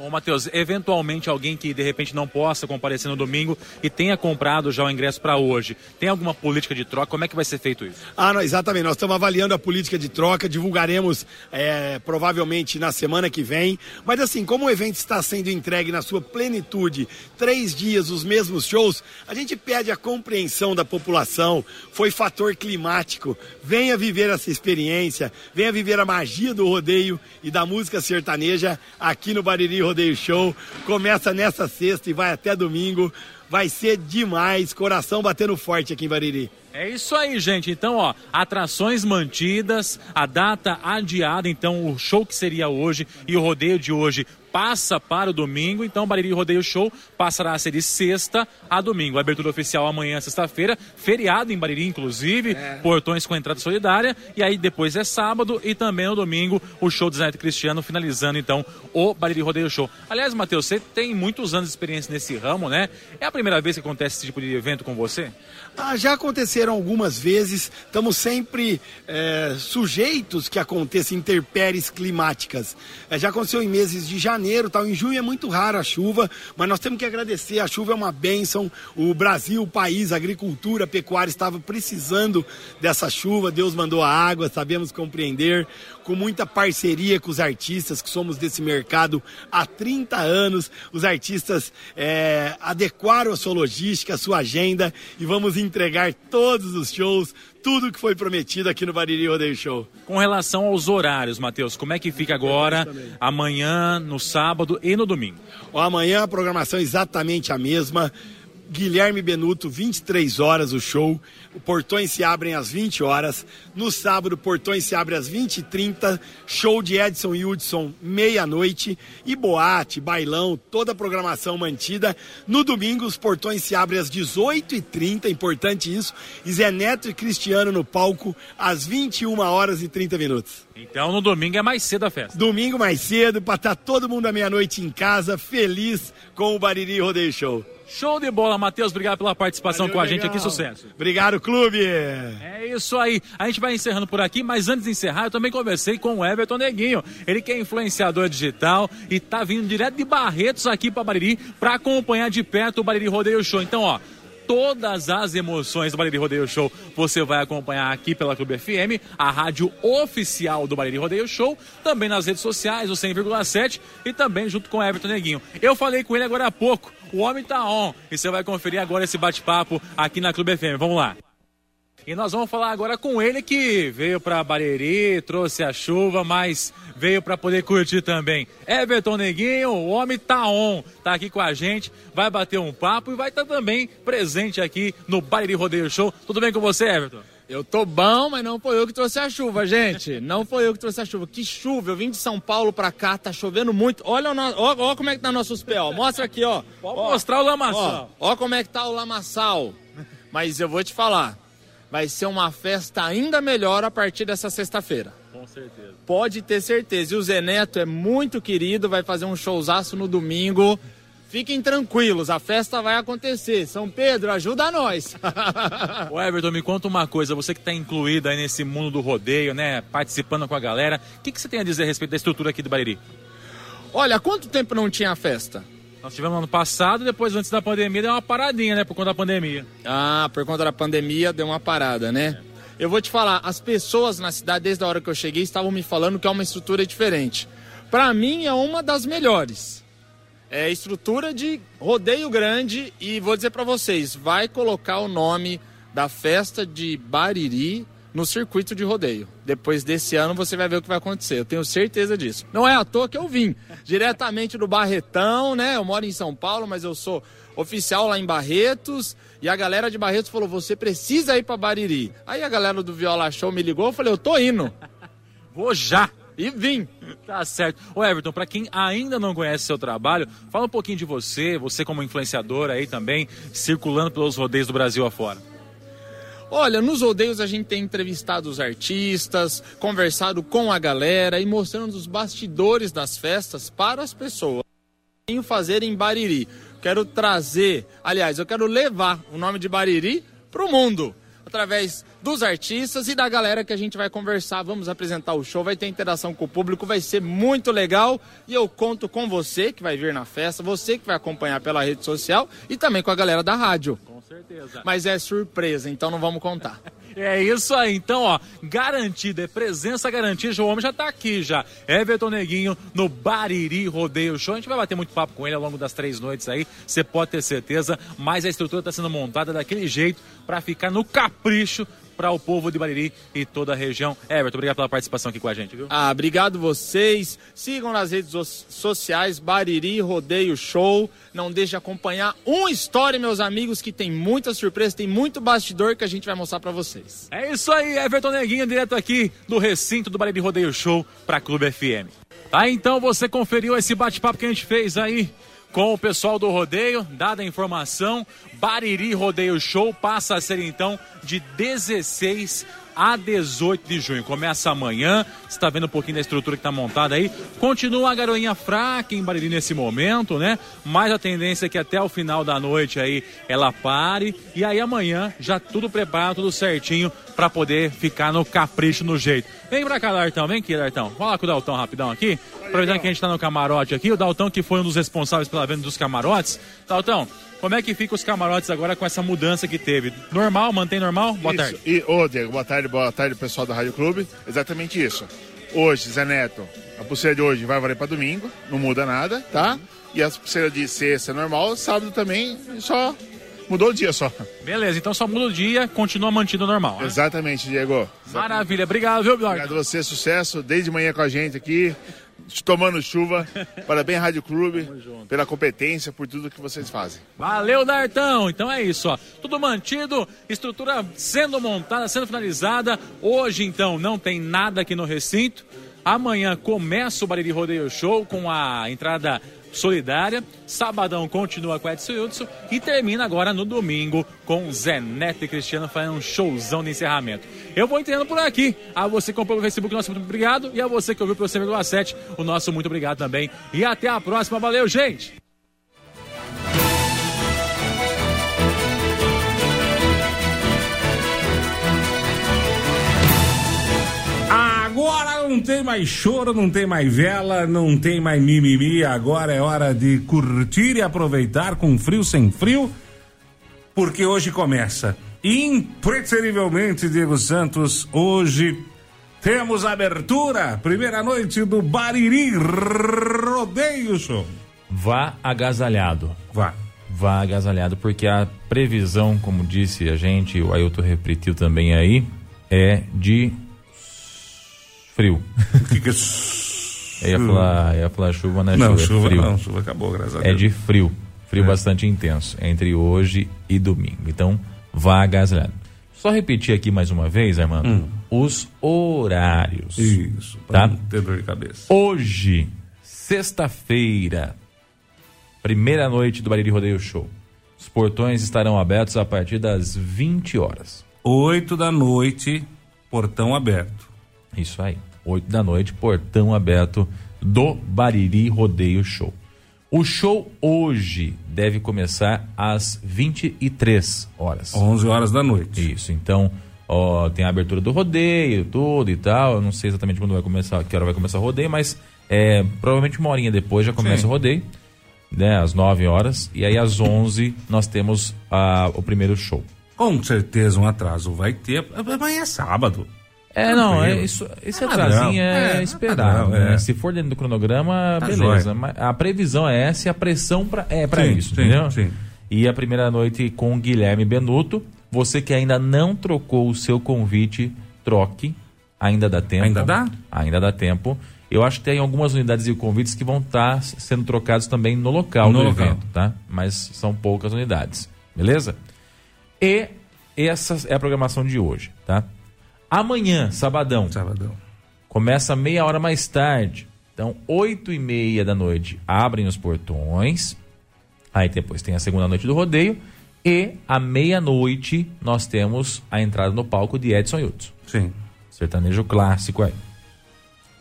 Ô, Matheus, eventualmente alguém que de repente não possa comparecer no domingo e tenha comprado já o ingresso para hoje, tem alguma política de troca? Como é que vai ser feito isso? Ah, não, exatamente. Nós estamos avaliando a política de troca, divulgaremos é, provavelmente na semana que vem. Mas assim, como o evento está sendo entregue na sua plenitude, três dias, os mesmos shows, a gente pede a compreensão da população. Foi fator climático. Venha viver essa experiência, venha viver a magia do rodeio e da música sertaneja aqui no Bariri Rodeio Show. Começa nessa sexta e vai até domingo. Vai ser demais, coração batendo forte aqui em Bariri. É isso aí, gente. Então, ó, atrações mantidas, a data adiada, então o show que seria hoje e o rodeio de hoje passa para o domingo, então o Bariri Rodeio Show passará a ser de sexta a domingo. A abertura oficial amanhã, sexta-feira, feriado em Bariri, inclusive, é. portões com entrada solidária, e aí depois é sábado e também no domingo o show do Zé Cristiano, finalizando então o Bariri Rodeio Show. Aliás, Matheus, você tem muitos anos de experiência nesse ramo, né? É a primeira vez que acontece esse tipo de evento com você? Ah, já aconteceram algumas vezes, estamos sempre é, sujeitos que aconteçam intempéries climáticas. É, já aconteceu em meses de janeiro tal. Em junho é muito raro a chuva, mas nós temos que agradecer. A chuva é uma bênção. O Brasil, o país, a agricultura, a pecuária estava precisando dessa chuva. Deus mandou a água, sabemos compreender. Com muita parceria com os artistas, que somos desse mercado há 30 anos. Os artistas é, adequaram a sua logística, a sua agenda e vamos entregar todos os shows, tudo que foi prometido aqui no Bariri Rodeio Show. Com relação aos horários, Matheus, como é que fica agora, amanhã, no sábado e no domingo? Amanhã a programação é exatamente a mesma. Guilherme Benuto, 23 horas o show. O Portões se abrem às 20 horas. No sábado, Portões se abre às 20 e 30 Show de Edson e Hudson, meia-noite. E boate, bailão, toda a programação mantida. No domingo, os Portões se abrem às 18 e 30 importante isso. E Zé Neto e Cristiano no palco às 21 horas e 30 minutos. Então no domingo é mais cedo a festa. Domingo mais cedo, para estar todo mundo à meia-noite em casa, feliz com o Bariri Rodeio Show. Show de bola, Matheus. Obrigado pela participação Valeu, com a legal. gente aqui. Sucesso. Obrigado, clube. É isso aí. A gente vai encerrando por aqui, mas antes de encerrar, eu também conversei com o Everton Neguinho. Ele que é influenciador digital e tá vindo direto de Barretos aqui para Bariri para acompanhar de perto o Bariri Rodeio Show. Então, ó, todas as emoções do Bariri Rodeio Show você vai acompanhar aqui pela Clube FM, a rádio oficial do Bariri Rodeio Show, também nas redes sociais, o 100,7 e também junto com Everton Neguinho. Eu falei com ele agora há pouco, o homem tá on e você vai conferir agora esse bate-papo aqui na Clube FM. Vamos lá. E nós vamos falar agora com ele que veio para Bariri, trouxe a chuva, mas veio para poder curtir também. Everton Neguinho, o homem tá on, tá aqui com a gente, vai bater um papo e vai estar tá também presente aqui no Bariri Rodeio Show. Tudo bem com você, Everton? Eu tô bom, mas não foi eu que trouxe a chuva, gente. Não foi eu que trouxe a chuva. Que chuva! Eu vim de São Paulo pra cá, tá chovendo muito. Olha, no... ó, ó como é que tá nossos pés, ó. Mostra aqui, ó. Pode ó, mostrar o lamaçal. Ó, ó como é que tá o lamaçal. Mas eu vou te falar, vai ser uma festa ainda melhor a partir dessa sexta-feira. Com certeza. Pode ter certeza. E o Zé Neto é muito querido, vai fazer um showzaço no domingo. Fiquem tranquilos, a festa vai acontecer. São Pedro, ajuda nós. [LAUGHS] o Everton, me conta uma coisa, você que está incluído aí nesse mundo do rodeio, né, participando com a galera, o que, que você tem a dizer a respeito da estrutura aqui do Bariri? Olha, quanto tempo não tinha festa? Nós tivemos no ano passado, depois antes da pandemia deu uma paradinha, né? Por conta da pandemia. Ah, por conta da pandemia deu uma parada, né? É. Eu vou te falar, as pessoas na cidade, desde a hora que eu cheguei, estavam me falando que é uma estrutura diferente. Para mim é uma das melhores. É estrutura de rodeio grande e vou dizer para vocês, vai colocar o nome da festa de Bariri no circuito de rodeio. Depois desse ano você vai ver o que vai acontecer. Eu tenho certeza disso. Não é à toa que eu vim [LAUGHS] diretamente do Barretão, né? Eu moro em São Paulo, mas eu sou oficial lá em Barretos. E a galera de Barretos falou: "Você precisa ir para Bariri". Aí a galera do Viola Show me ligou, eu falei: "Eu tô indo". [LAUGHS] Vou já. E vim. Tá certo. Ô Everton, para quem ainda não conhece seu trabalho, fala um pouquinho de você, você como influenciador aí também, circulando pelos rodeios do Brasil afora. Olha, nos rodeios a gente tem entrevistado os artistas, conversado com a galera e mostrando os bastidores das festas para as pessoas. Tenho fazer em Bariri. Quero trazer, aliás, eu quero levar o nome de Bariri para o mundo através dos artistas e da galera que a gente vai conversar. Vamos apresentar o show, vai ter interação com o público, vai ser muito legal. E eu conto com você que vai vir na festa, você que vai acompanhar pela rede social e também com a galera da rádio certeza. Mas é surpresa, então não vamos contar. [LAUGHS] É isso aí, então, ó, garantida, é presença garantida, o homem já tá aqui já. Everton Neguinho no Bariri Rodeio Show. A gente vai bater muito papo com ele ao longo das três noites aí, você pode ter certeza, mas a estrutura tá sendo montada daquele jeito para ficar no capricho para o povo de Bariri e toda a região. Everton, obrigado pela participação aqui com a gente, viu? Ah, obrigado vocês. Sigam nas redes sociais Bariri Rodeio Show. Não deixe de acompanhar um story, meus amigos, que tem muita surpresa, tem muito bastidor que a gente vai mostrar para vocês. É isso aí, Everton Neguinho, direto aqui do recinto do Bariri Rodeio Show para Clube FM. Tá, então você conferiu esse bate-papo que a gente fez aí com o pessoal do rodeio, dada a informação, Bariri Rodeio Show passa a ser então de 16 a 18 de junho. Começa amanhã, você está vendo um pouquinho da estrutura que está montada aí. Continua a garoinha fraca em Bariri nesse momento, né? Mas a tendência é que até o final da noite aí ela pare. E aí amanhã já tudo preparado, tudo certinho para poder ficar no capricho, no jeito. Vem pra cá, Dartão, vem aqui, Dartão. Fala com o Daltão rapidão aqui. Aproveitando que a gente está no camarote aqui, o Daltão que foi um dos responsáveis pela venda dos camarotes. Daltão, como é que fica os camarotes agora com essa mudança que teve? Normal, mantém normal? Boa Isso. tarde. E, ô, Diego, boa tarde, boa tarde, pessoal da Rádio Clube. Exatamente isso. Hoje, Zé Neto, a pulseira de hoje vai valer para domingo, não muda nada, tá? E as pulseiras de sexta normal, sábado também, só mudou o dia só. Beleza, então só muda o dia, continua mantido normal. né? Exatamente, Diego. Maravilha, obrigado, viu, Bjork? Obrigado a você, sucesso, desde manhã com a gente aqui, tomando chuva. Parabéns, Rádio Clube, pela competência, por tudo que vocês fazem. Valeu, Dartão. Então é isso, ó. Tudo mantido, estrutura sendo montada, sendo finalizada. Hoje, então, não tem nada aqui no recinto. Amanhã começa o Bariri Rodeio Show com a entrada solidária. Sabadão continua com Edson Hudson e termina agora no domingo com Zé Neto e Cristiano fazendo um showzão de encerramento. Eu vou entendendo por aqui. A você que comprou o Facebook, nosso muito obrigado. E a você que ouviu pelo 100,7, o nosso muito obrigado também. E até a próxima. Valeu, gente! Agora não tem mais choro, não tem mais vela, não tem mais mimimi. Agora é hora de curtir e aproveitar com frio sem frio, porque hoje começa. Impreterivelmente, Diego Santos, hoje temos a abertura, primeira noite do Bariri Rodeio Show. Vá agasalhado. Vá. Vá agasalhado, porque a previsão, como disse a gente, o Ailton repetiu também aí, é de frio. que que é Eu ia falar, ia falar chuva, não é Não, chuva, é frio. não, chuva acabou, graças a É Deus. de frio. Frio É. bastante intenso, entre hoje e domingo. Então, vá agasalhado. Só repetir aqui mais uma vez, Armando, os horários. Hum. Isso, tá? pra não ter dor de cabeça. Hoje, sexta-feira, primeira noite do Bariri Rodeio Show. Os portões estarão abertos a partir das 20 horas. Oito da noite, portão aberto. Isso aí. 8 da noite, portão aberto do Bariri Rodeio Show. O show hoje deve começar às 23 horas. 11 horas da noite. Isso, então, ó, tem a abertura do rodeio, tudo e tal. Eu não sei exatamente quando vai começar, que hora vai começar o rodeio, mas é, provavelmente uma horinha depois já começa Sim. o rodeio, né? Às 9 horas. E aí às 11 nós temos ah, o primeiro show. Com certeza um atraso vai ter. Amanhã é sábado. É, não, é isso, esse atrasinho é, É, esperado, né? é. Se for dentro do cronograma, Tá beleza. Mas a previsão é essa e a pressão pra, é para isso, sim, entendeu? sim. E a primeira noite com o Guilherme Benuto. Você que ainda não trocou o seu convite, troque. Ainda dá tempo. Ainda dá? Ainda dá tempo. Eu acho que tem algumas unidades e convites que vão estar sendo trocados também no local No do local. evento, tá? Mas são poucas unidades, beleza? E essa é a programação de hoje, tá? Amanhã, sabadão. Sabadão. Começa meia hora mais tarde. Então, oito e meia da noite abrem os portões. Aí depois tem a segunda noite do rodeio. E à meia-noite nós temos a entrada no palco de Edson Hudson. Sim. Sertanejo clássico aí.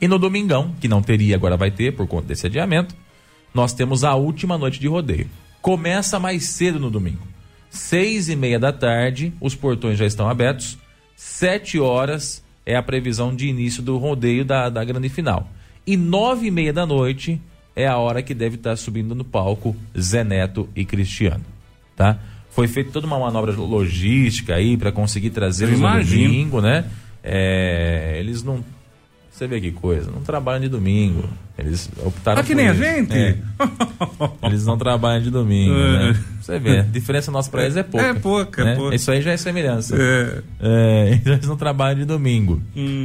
E no domingão, que não teria, agora vai ter por conta desse adiamento, nós temos a última noite de rodeio. Começa mais cedo no domingo. Seis e meia da tarde, os portões já estão abertos. Sete horas é a previsão de início do rodeio da, da grande final. E nove e meia da noite é a hora que deve estar subindo no palco Zé Neto e Cristiano, tá? Foi feita toda uma manobra logística aí para conseguir trazer no imagino. domingo, né? É, eles não você vê que coisa, não trabalham de domingo. Eles optaram Ah, que por nem a isso. gente? É. [LAUGHS] Eles não trabalham de domingo, É. né? Você vê, a diferença nossa pra eles é pouca. É pouca, é né? pouca. Isso aí já é semelhança. É. É, [LAUGHS] então eles não trabalham de domingo.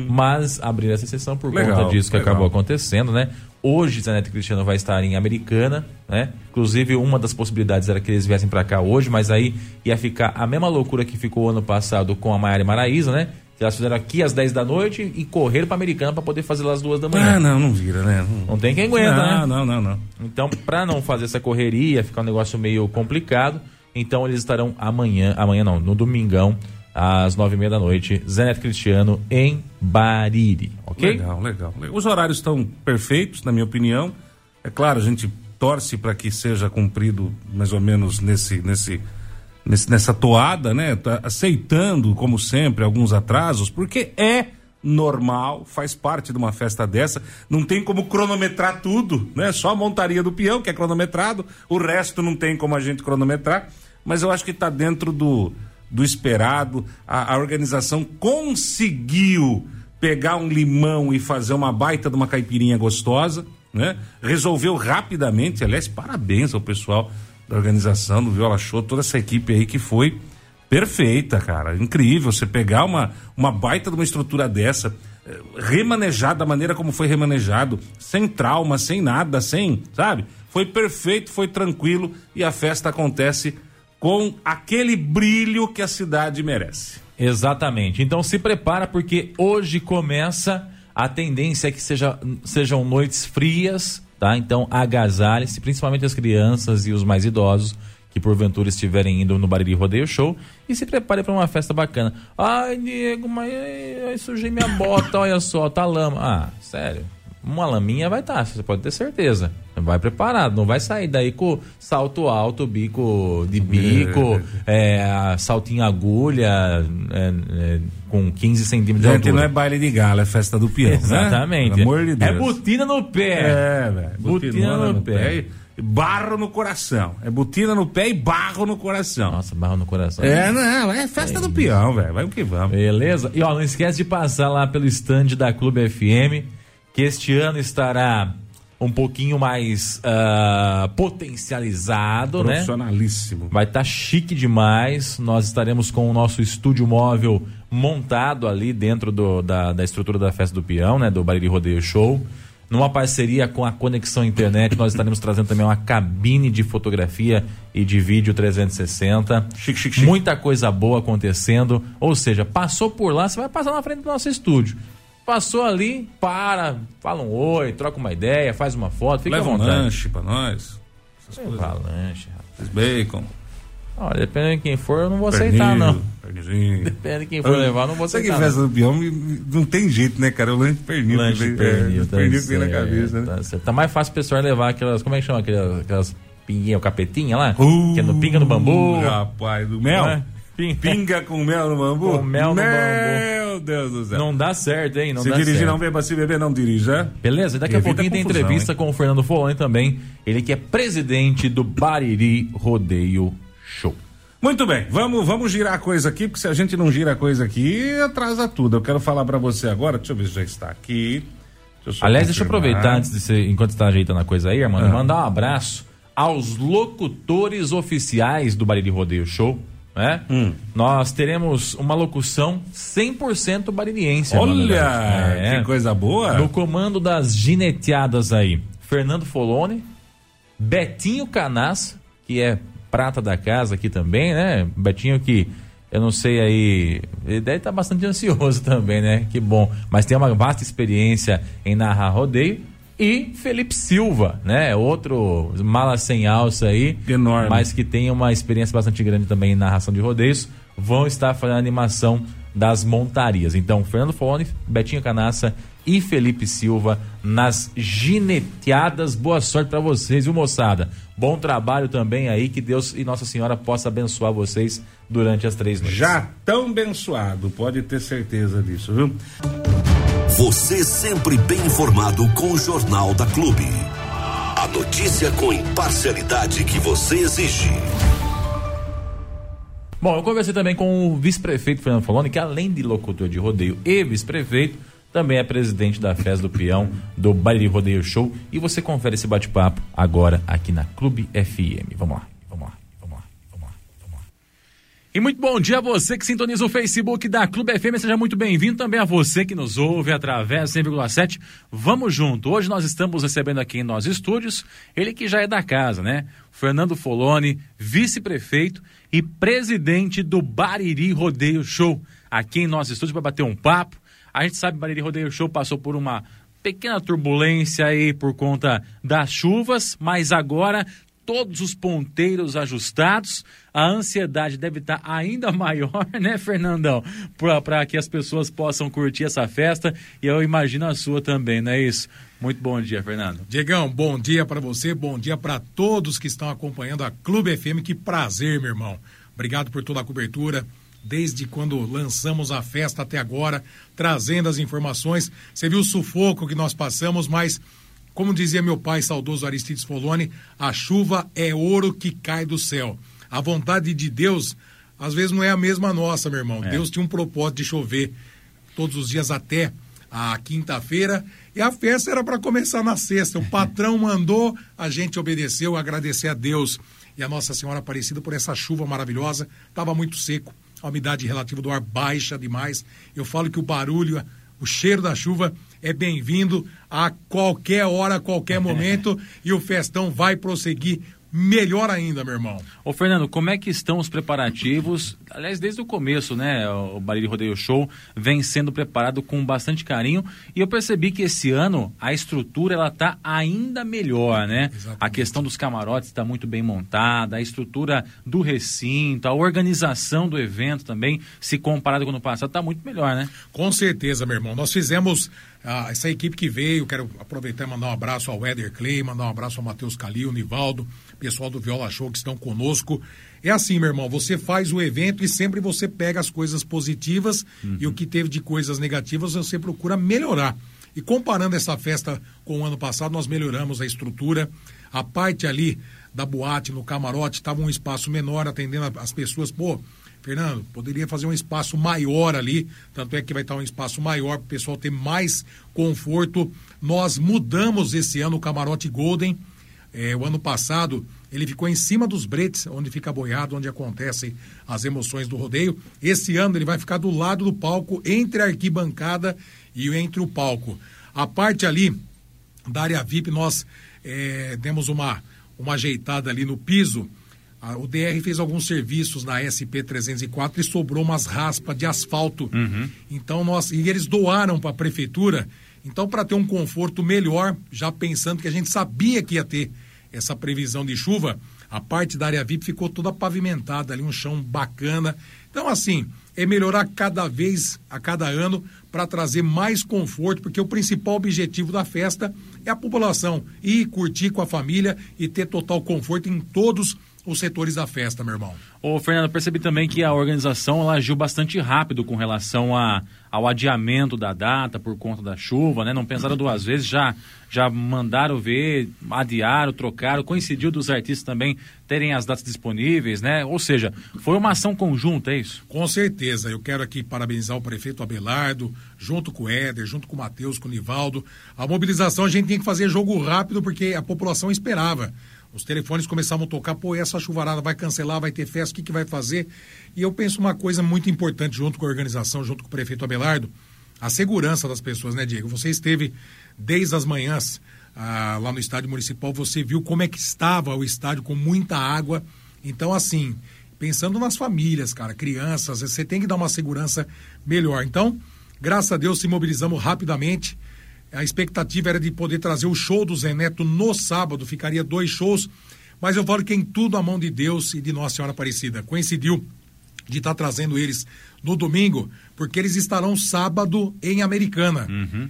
Mas abriram essa sessão por Hum. Legal, conta disso que legal. acabou acontecendo, né? Hoje, e Cristiano vai estar em Americana, né? Inclusive, uma das possibilidades era que eles viessem pra cá hoje, mas aí ia ficar a mesma loucura que ficou ano passado com a Maiara Maraísa, né? Elas fizeram aqui às 10 da noite e correram pra Americana pra poder fazer lá às duas da manhã. Ah, não, não vira, né? Não tem quem aguenta, não, né? Não, não, não. Então, para não fazer essa correria, ficar um negócio meio complicado, então eles estarão amanhã, amanhã não, no domingão, às nove e meia da noite, Zé Neto Cristiano em Bariri, ok? Legal, legal, legal. Os horários estão perfeitos, na minha opinião. É claro, a gente torce para que seja cumprido mais ou menos nesse, nesse, nesse- nessa toada, né? Tá aceitando, como sempre, alguns atrasos, porque é normal, faz parte de uma festa dessa. Não tem como cronometrar tudo, né? Só a montaria do peão que é cronometrado, o resto não tem como a gente cronometrar. Mas eu acho que está dentro do, do esperado. A, a organização conseguiu pegar um limão e fazer uma baita de uma caipirinha gostosa, né? Resolveu rapidamente. Aliás, parabéns ao pessoal da organização do Viola Show, toda essa equipe aí que foi perfeita, cara. Incrível você pegar uma, uma baita de uma estrutura dessa, eh, remanejar da maneira como foi remanejado, sem trauma, sem nada, sem, sabe? Foi perfeito, foi tranquilo e a festa acontece com aquele brilho que a cidade merece. Exatamente. Então se prepara porque hoje começa a tendência é que seja, sejam noites frias, tá? Então agasalhe-se, principalmente as crianças e os mais idosos que porventura estiverem indo no Bariri Rodeio Show e se prepare para uma festa bacana. Ai, Diego, mas ai, sujei minha bota, olha só, tá lama. Ah, sério. Uma laminha vai estar, tá, você pode ter certeza. Vai preparado, não vai sair daí com salto alto, bico de bico, é, saltinho agulha, é, é, com 15 centímetros Gente, de altura. não é baile de gala, é festa do peão, Exatamente. Né? Pelo amor de Deus. É botina no pé. É, velho. Botina, botina no, no, pé. pé barro no coração. É botina no pé e barro no coração. Nossa, barro no coração. É, não, é festa é do peão, velho. Vai o que vamos. Beleza? E ó, não esquece de passar lá pelo stand da Clube FM, que este ano estará um pouquinho mais uh, potencializado, né? Profissionalíssimo. Né? Vai estar tá chique demais. Nós estaremos com o nosso estúdio móvel montado ali dentro do, da, da estrutura da festa do peão, né? Do Bariri Rodeio Show. Numa parceria com a Conexão Internet, nós estaremos trazendo também uma cabine de fotografia e de vídeo 360. Chique, chique, chique. Muita coisa boa acontecendo. Ou seja, passou por lá, você vai passar na frente do nosso estúdio. Passou ali, para, fala um oi, troca uma ideia, faz uma foto, fica Leva à vontade. um lanche pra nós. Essas coisas. lanche, rapaz. Bacon. Olha, dependendo de quem for, eu não vou Pernil, aceitar, não. Pernilzinho. [LAUGHS] Depende de quem for levar, eu não vou aceitar. Sabe que festa do peão não tem jeito, né, cara? O lanche de pernil. Lanche de pernil. É, tá pernil que vem na cabeça, né? Tá, tá, mais fácil o pessoal levar aquelas, como é que chama? Aquelas, aquelas pinguinhas, o capetinha lá? Uh, que é no pinga no bambu. Rapaz, do mel? É? Pinga com mel no bambu? Com mel no Meu bambu. Meu Deus do céu. Não dá certo, hein? Não se dá dirigir certo. não beba, se beber não dirija. Beleza, e daqui Evita a pouquinho tem entrevista hein? com o Fernando Foloni também. Ele que é presidente do Bariri Rodeio Show. Muito bem, vamos, vamos girar a coisa aqui, porque se a gente não gira a coisa aqui, atrasa tudo. Eu quero falar para você agora, deixa eu ver se já está aqui. Deixa Aliás, confirmar. deixa eu aproveitar antes de você, enquanto está ajeitando a coisa aí, Armando, ah. mandar um abraço aos locutores oficiais do Bariri Rodeio Show. Né? Hum. Nós teremos uma locução 100% baririense. Olha, é. que coisa boa! No comando das gineteadas aí, Fernando Folone, Betinho Canas, que é prata da casa aqui também, né? Betinho que eu não sei aí, ele deve estar bastante ansioso [LAUGHS] também, né? Que bom. Mas tem uma vasta experiência em narrar rodeio. E Felipe Silva, né? Outro mala sem alça aí. Enorme. Mas que tem uma experiência bastante grande também em narração de rodeios. Vão estar fazendo a animação das montarias. Então, Fernando Fone, Betinho Canassa e Felipe Silva nas gineteadas. Boa sorte para vocês, viu, moçada? Bom trabalho também aí, que Deus e Nossa Senhora possa abençoar vocês durante as três noites. Já tão abençoado, pode ter certeza disso, viu? Você sempre bem informado com o Jornal da Clube. A notícia com imparcialidade que você exige. Bom, eu conversei também com o vice-prefeito Fernando Faloni, que além de locutor de rodeio e vice-prefeito, também é presidente da Festa do Peão do Baile Rodeio Show. E você confere esse bate-papo agora aqui na Clube FM. Vamos lá, vamos lá, vamos lá, vamos lá, vamos lá. E muito bom dia a você que sintoniza o Facebook da Clube FM. Seja muito bem-vindo também a você que nos ouve através 100,7. Vamos junto. Hoje nós estamos recebendo aqui em nossos estúdios ele que já é da casa, né? Fernando Foloni, vice-prefeito e presidente do Bariri Rodeio Show. Aqui em nosso estúdio para bater um papo a gente sabe que Bariri Rodeio Show passou por uma pequena turbulência aí por conta das chuvas, mas agora todos os ponteiros ajustados, a ansiedade deve estar ainda [LAUGHS] maior, né, Fernandão? Para que as pessoas possam curtir essa festa e eu imagino a sua também, não é isso? Muito bom dia, Fernando. Diegão, bom dia para você, bom dia para todos que estão acompanhando a Clube FM. Que prazer, meu irmão. Obrigado por toda a cobertura desde quando lançamos a festa até agora, trazendo as informações. Você viu o sufoco que nós passamos, mas, como dizia meu pai, saudoso Aristides Foloni, a chuva é ouro que cai do céu. A vontade de Deus, às vezes, não é a mesma nossa, meu irmão. É. Deus tinha um propósito de chover todos os dias até a quinta-feira. E a festa era para começar na sexta. O patrão [LAUGHS] mandou, a gente obedeceu, agradecer a Deus e a Nossa Senhora Aparecida por essa chuva maravilhosa. Estava muito seco, a umidade relativa do ar baixa demais. Eu falo que o barulho, o cheiro da chuva é bem-vindo a qualquer hora, a qualquer [LAUGHS] momento. e o festão vai prosseguir melhor ainda, meu irmão. Ô Fernando, como é que estão os preparativos? Aliás, desde o começo, né, o Bariri Rodeio Show vem sendo preparado com bastante carinho e eu percebi que esse ano a estrutura ela tá ainda melhor, né? A questão dos camarotes está muito bem montada, a estrutura do recinto, a organização do evento também, se comparado com o ano passado, está muito melhor, né? Com certeza, meu irmão. Nós fizemos ah, essa equipe que veio, quero aproveitar e mandar um abraço ao Éder Clay, mandar um abraço ao Matheus Calil, Nivaldo, pessoal do Viola Show que estão conosco. É assim, meu irmão, você faz o evento e sempre você pega as coisas positivas e o que teve de coisas negativas você procura melhorar. E comparando essa festa com o ano passado, nós melhoramos a estrutura, a parte ali da boate, no camarote, estava um espaço menor, atendendo as pessoas, pô, Fernando, poderia fazer um espaço maior ali, tanto é que vai estar um espaço maior para o pessoal ter mais conforto. Nós mudamos esse ano o camarote Golden. É, o ano passado ele ficou em cima dos bretes, onde fica boiado, onde acontecem as emoções do rodeio. Esse ano ele vai ficar do lado do palco, entre a arquibancada e entre o palco. A parte ali da área VIP, nós é, demos uma, uma ajeitada ali no piso. A- o DR fez alguns serviços na SP-304 e sobrou umas raspas de asfalto. Então nós e eles doaram para a prefeitura. Então para ter um conforto melhor, já pensando que a gente sabia que ia ter essa previsão de chuva, a parte da área VIP ficou toda pavimentada ali, um chão bacana. Então assim, é melhorar cada vez, a cada ano, para trazer mais conforto, porque o principal objetivo da festa é a população ir curtir com a família e ter total conforto em todos os setores da festa, meu irmão. Ô, Fernando, percebi também que a organização ela agiu bastante rápido com relação a, ao adiamento da data por conta da chuva, né? Não pensaram duas vezes, já, já mandaram ver, adiaram, trocaram, coincidiu dos artistas também terem as datas disponíveis, né? Ou seja, foi uma ação conjunta, é isso? Com certeza, eu quero aqui parabenizar o prefeito Abelardo, junto com o Éder, junto com o Matheus, com o Nivaldo. A mobilização a gente tem que fazer jogo rápido porque a população esperava. Os telefones começavam a tocar, pô, essa chuvarada vai cancelar, vai ter festa, o que, que vai fazer? E eu penso uma coisa muito importante, junto com a organização, junto com o prefeito Abelardo, a segurança das pessoas, né, Diego? Você esteve desde as manhãs ah, lá no estádio municipal, você viu como é que estava o estádio com muita água. Então, assim, pensando nas famílias, cara, crianças, você tem que dar uma segurança melhor. Então, graças a Deus, se mobilizamos rapidamente. A expectativa era de poder trazer o show do Zé Neto no sábado, ficaria dois shows, mas eu falo que em tudo a mão de Deus e de Nossa Senhora Aparecida. Coincidiu de estar trazendo eles no domingo, porque eles estarão sábado em Americana.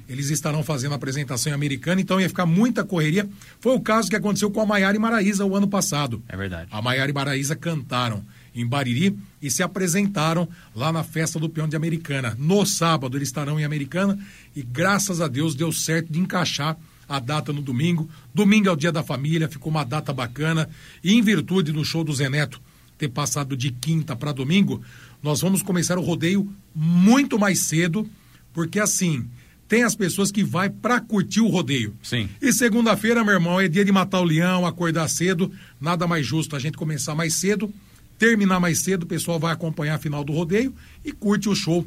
Eles estarão fazendo a apresentação em Americana, então ia ficar muita correria. Foi o caso que aconteceu com a Maiara e Maraíza o ano passado. É verdade. A Maiara e Maraíza cantaram em Bariri e se apresentaram lá na festa do peão de Americana. No sábado eles estarão em Americana e graças a Deus deu certo de encaixar a data no domingo. Domingo é o dia da família, ficou uma data bacana. E em virtude do show do Zé Neto ter passado de quinta para domingo, nós vamos começar o rodeio muito mais cedo, porque assim, tem as pessoas que vai para curtir o rodeio. Sim. E segunda-feira, meu irmão, é dia de matar o leão, acordar cedo, nada mais justo a gente começar mais cedo, terminar mais cedo, o pessoal vai acompanhar a final do rodeio e curte o show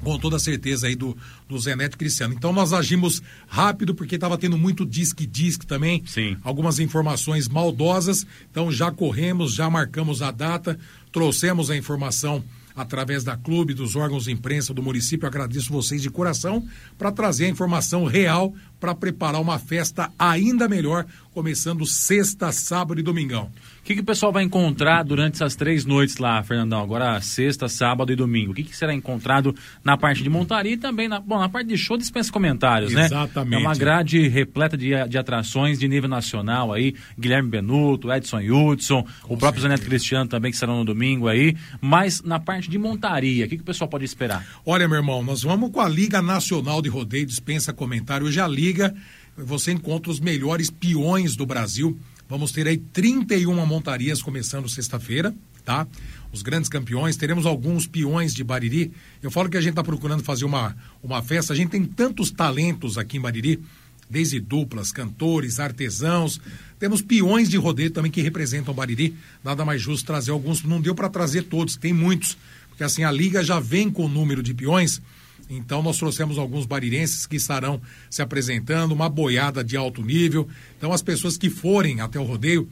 com toda certeza aí do, do Zé Neto Cristiano. Então nós agimos rápido porque estava tendo muito disque-disque também. Sim. Algumas informações maldosas. Então já corremos, já marcamos a data, trouxemos a informação através da clube, dos órgãos de imprensa do município. Eu agradeço vocês de coração para trazer a informação real para preparar uma festa ainda melhor, começando sexta, sábado e domingão. O que, que o pessoal vai encontrar durante essas três noites lá, Fernandão? Agora, sexta, sábado e domingo. O que, que será encontrado na parte de montaria e também na, bom, na parte de show dispensa comentários, né? Exatamente. É uma grade repleta de, de atrações de nível nacional aí. Guilherme Benuto, Edson Hudson, o próprio Zaneto Cristiano também, que serão no domingo aí. Mas na parte de montaria, o que, que o pessoal pode esperar? Olha, meu irmão, nós vamos com a Liga Nacional de Rodeio, dispensa comentário. Hoje a Liga, você encontra os melhores peões do Brasil. Vamos ter aí 31 montarias começando sexta-feira, tá? Os grandes campeões, teremos alguns peões de Bariri. Eu falo que a gente está procurando fazer uma, uma festa, a gente tem tantos talentos aqui em Bariri, desde duplas, cantores, artesãos. Temos peões de rodeio também que representam Bariri. Nada mais justo trazer alguns. Não deu para trazer todos, tem muitos. Porque assim, a liga já vem com o número de peões. Então nós trouxemos alguns barirenses que estarão se apresentando, uma boiada de alto nível. Então as pessoas que forem até o rodeio,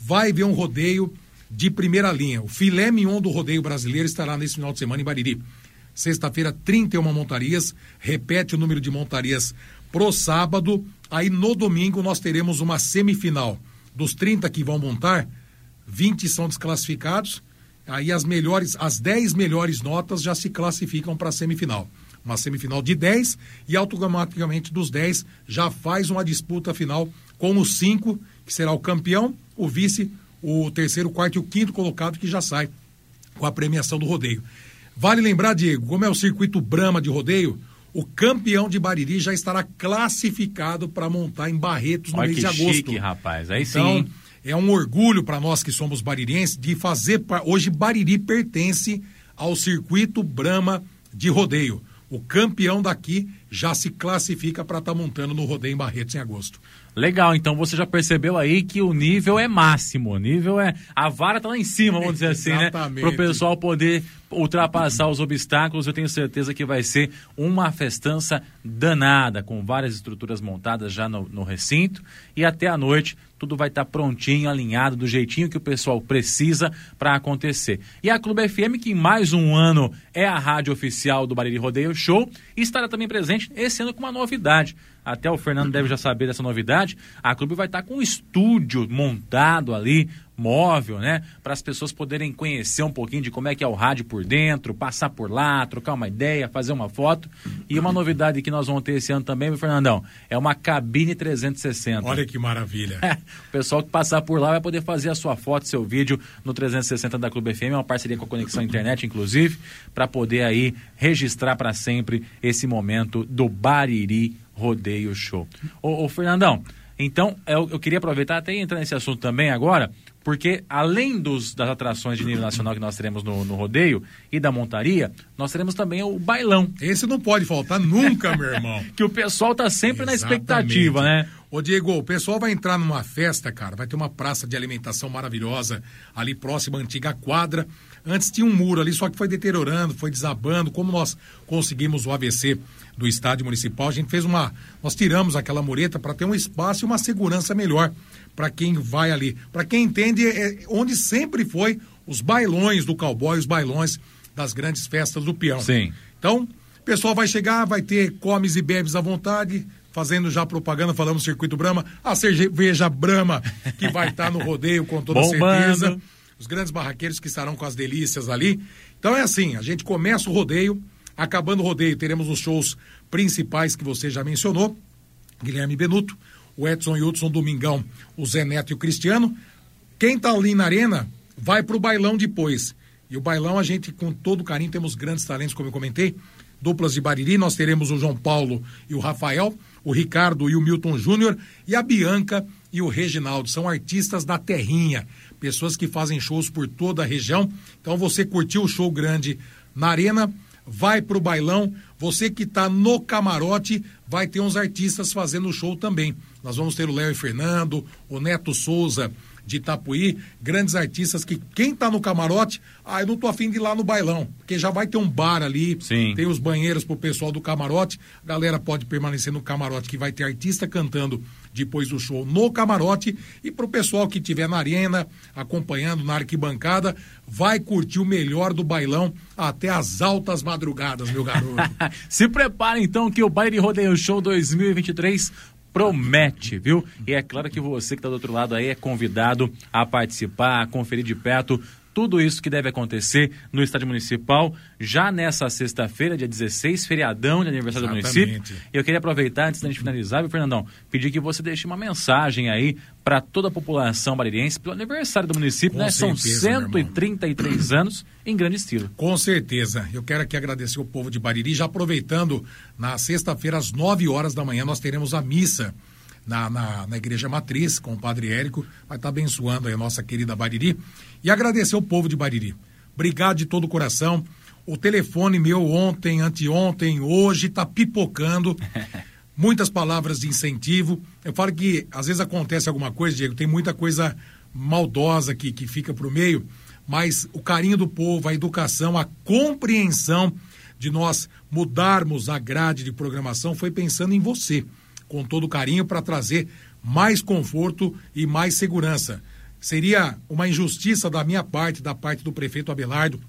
vai ver um rodeio de primeira linha. O filé mignon do rodeio brasileiro estará nesse final de semana em Bariri. Sexta-feira, 31 montarias, repete o número de montarias pro sábado. Aí no domingo nós teremos uma semifinal. Dos 30 que vão montar, 20 são desclassificados. Aí as melhores, as 10 melhores notas já se classificam para a semifinal uma semifinal de 10 e automaticamente dos 10 já faz uma disputa final com os cinco, que será o campeão, o vice, o terceiro, o quarto e o quinto colocado que já sai com a premiação do rodeio. Vale lembrar, Diego, como é o circuito Brama de rodeio, o campeão de Bariri já estará classificado para montar em Barretos no Olha mês de agosto. chique, rapaz. Aí então, sim. é um orgulho para nós que somos baririenses de fazer. Hoje, Bariri pertence ao circuito Brama de rodeio. O campeão daqui já se classifica para estar montando no rodeio em Barretos em agosto. Legal, então você já percebeu aí que o nível é máximo, o nível é. A vara tá lá em cima, vamos dizer assim, né? [LAUGHS] Exatamente. Para o pessoal poder ultrapassar os obstáculos, eu tenho certeza que vai ser uma festança danada, com várias estruturas montadas já no, no recinto e até a noite tudo vai estar prontinho, alinhado, do jeitinho que o pessoal precisa para acontecer. E a Clube FM, que em mais um ano é a rádio oficial do Bariri Rodeio Show, estará também presente esse ano com uma novidade. Até o Fernando deve já saber dessa novidade. A Clube vai estar com um estúdio montado ali, móvel, né? Para as pessoas poderem conhecer um pouquinho de como é que é o rádio por dentro, passar por lá, trocar uma ideia, fazer uma foto. E uma novidade que nós vamos ter esse ano também, meu Fernandão, é uma cabine 360. Olha que maravilha. [LAUGHS] O pessoal que passar por lá vai poder fazer a sua foto, seu vídeo no 360 da Clube FM, é uma parceria com a Conexão Internet, inclusive, para poder aí registrar para sempre esse momento do Bariri Rodeio Show. Ô, ô, Fernandão, então eu, eu queria aproveitar até e entrar nesse assunto também agora, porque além dos, das atrações de nível nacional que nós teremos no, no rodeio e da montaria, nós teremos também o bailão. Esse não pode faltar nunca, meu irmão. [LAUGHS] que o pessoal tá sempre na expectativa, Exatamente. né? Ô, Diego, o pessoal vai entrar numa festa, cara. Vai ter uma praça de alimentação maravilhosa ali próxima à antiga quadra. Antes tinha um muro ali, só que foi deteriorando, foi desabando. Como nós conseguimos o AVC do estádio municipal, a gente fez uma. Nós tiramos aquela mureta para ter um espaço e uma segurança melhor para quem vai ali. Para quem entende, é onde sempre foi os bailões do cowboy, os bailões das grandes festas do peão. Sim. Então, o pessoal vai chegar, vai ter comes e bebes à vontade, fazendo já propaganda, falamos Circuito Brahma, a cerveja Brahma, que vai estar no rodeio com toda [LAUGHS] Bombando. certeza. Os grandes barraqueiros que estarão com as delícias ali. Então é assim, a gente começa o rodeio, acabando o rodeio, teremos os shows principais que você já mencionou. Guilherme Benuto, o Edson e Hudson Domingão, o Zé Neto e o Cristiano. Quem tá ali na arena vai pro bailão depois. E o bailão a gente, com todo carinho, temos grandes talentos, como eu comentei. Duplas de Bariri, nós teremos o João Paulo e o Rafael, o Ricardo e o Milton Júnior, e a Bianca e o Reginaldo. São artistas da terrinha, pessoas que fazem shows por toda a região. Então você curtiu o show grande na arena, vai pro bailão. Você que tá no camarote, vai ter uns artistas fazendo show também. Nós vamos ter o Léo e Fernando, o Neto Souza de Itapuí, grandes artistas que quem tá no camarote, ah, eu não tô afim de ir lá no bailão, porque já vai ter um bar ali, Sim. tem os banheiros pro pessoal do camarote, a galera pode permanecer no camarote que vai ter artista cantando depois do show no camarote e pro pessoal que estiver na arena, acompanhando na arquibancada, vai curtir o melhor do bailão até as altas madrugadas, meu garoto. [LAUGHS] Se prepare então que o Baile Rodeio Show 2023 promete, viu? E é claro que você que está do outro lado aí é convidado a participar, a conferir de perto tudo isso que deve acontecer no estádio municipal já nessa sexta-feira, dia 16, feriadão de aniversário Exatamente. do município. E eu queria aproveitar, antes da gente finalizar, viu, Fernandão, pedir que você deixe uma mensagem aí para toda a população baririense pelo aniversário do município, Com né? São certeza, irmão. 133 anos em grande estilo. Com certeza. Eu quero aqui agradecer o povo de Bariri. Já aproveitando, na sexta-feira, às 9 horas da manhã, nós teremos a missa na, na, na Igreja Matriz com o Padre Érico. Vai estar abençoando aí a nossa querida Bariri. E agradecer o povo de Bariri. Obrigado de todo o coração. O telefone meu ontem, anteontem, hoje está pipocando. [LAUGHS] Muitas palavras de incentivo. Eu falo que às vezes acontece alguma coisa, Diego, tem muita coisa maldosa que, que fica pro meio, mas o carinho do povo, a educação, a compreensão de nós mudarmos a grade de programação foi pensando em você, com todo carinho, para trazer mais conforto e mais segurança. Seria uma injustiça da minha parte, da parte do prefeito Abelardo,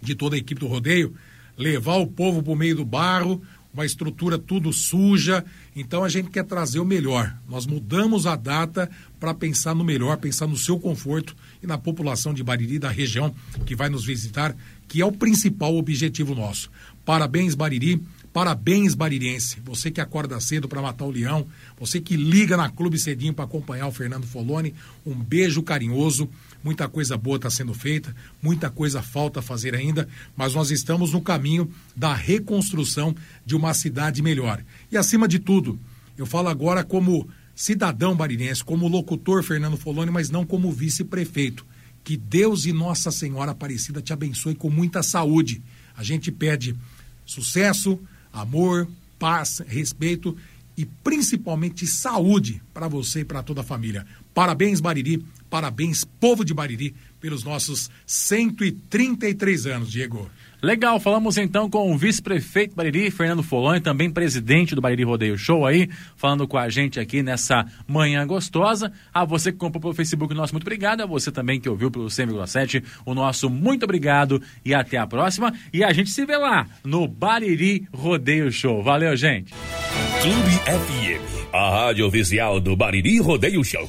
de toda a equipe do rodeio, levar o povo para o meio do barro, uma estrutura tudo suja. Então a gente quer trazer o melhor. Nós mudamos a data para pensar no melhor, pensar no seu conforto e na população de Bariri, da região que vai nos visitar, que é o principal objetivo nosso. Parabéns, Bariri. Parabéns, Baririense. Você que acorda cedo para matar o leão, você que liga na Clube Cedinho para acompanhar o Fernando Foloni, um beijo carinhoso. Muita coisa boa está sendo feita, muita coisa falta fazer ainda, mas nós estamos no caminho da reconstrução de uma cidade melhor. E acima de tudo, eu falo agora como cidadão baririense, como locutor Fernando Foloni, mas não como vice-prefeito. Que Deus e Nossa Senhora Aparecida te abençoe com muita saúde. A gente pede sucesso, amor, paz, respeito e principalmente saúde para você e para toda a família. Parabéns, Bariri. Parabéns, povo de Bariri, pelos nossos 133 anos, Diego. Legal, falamos então com o vice-prefeito Bariri, Fernando Foloni, também presidente do Bariri Rodeio Show aí, falando com a gente aqui nessa manhã gostosa. A você que comprou pelo Facebook, nosso muito obrigado. A você também que ouviu pelo 100,7, o nosso muito obrigado e até a próxima. E a gente se vê lá no Bariri Rodeio Show. Valeu, gente. Clube FM, a rádio oficial do Bariri Rodeio Show.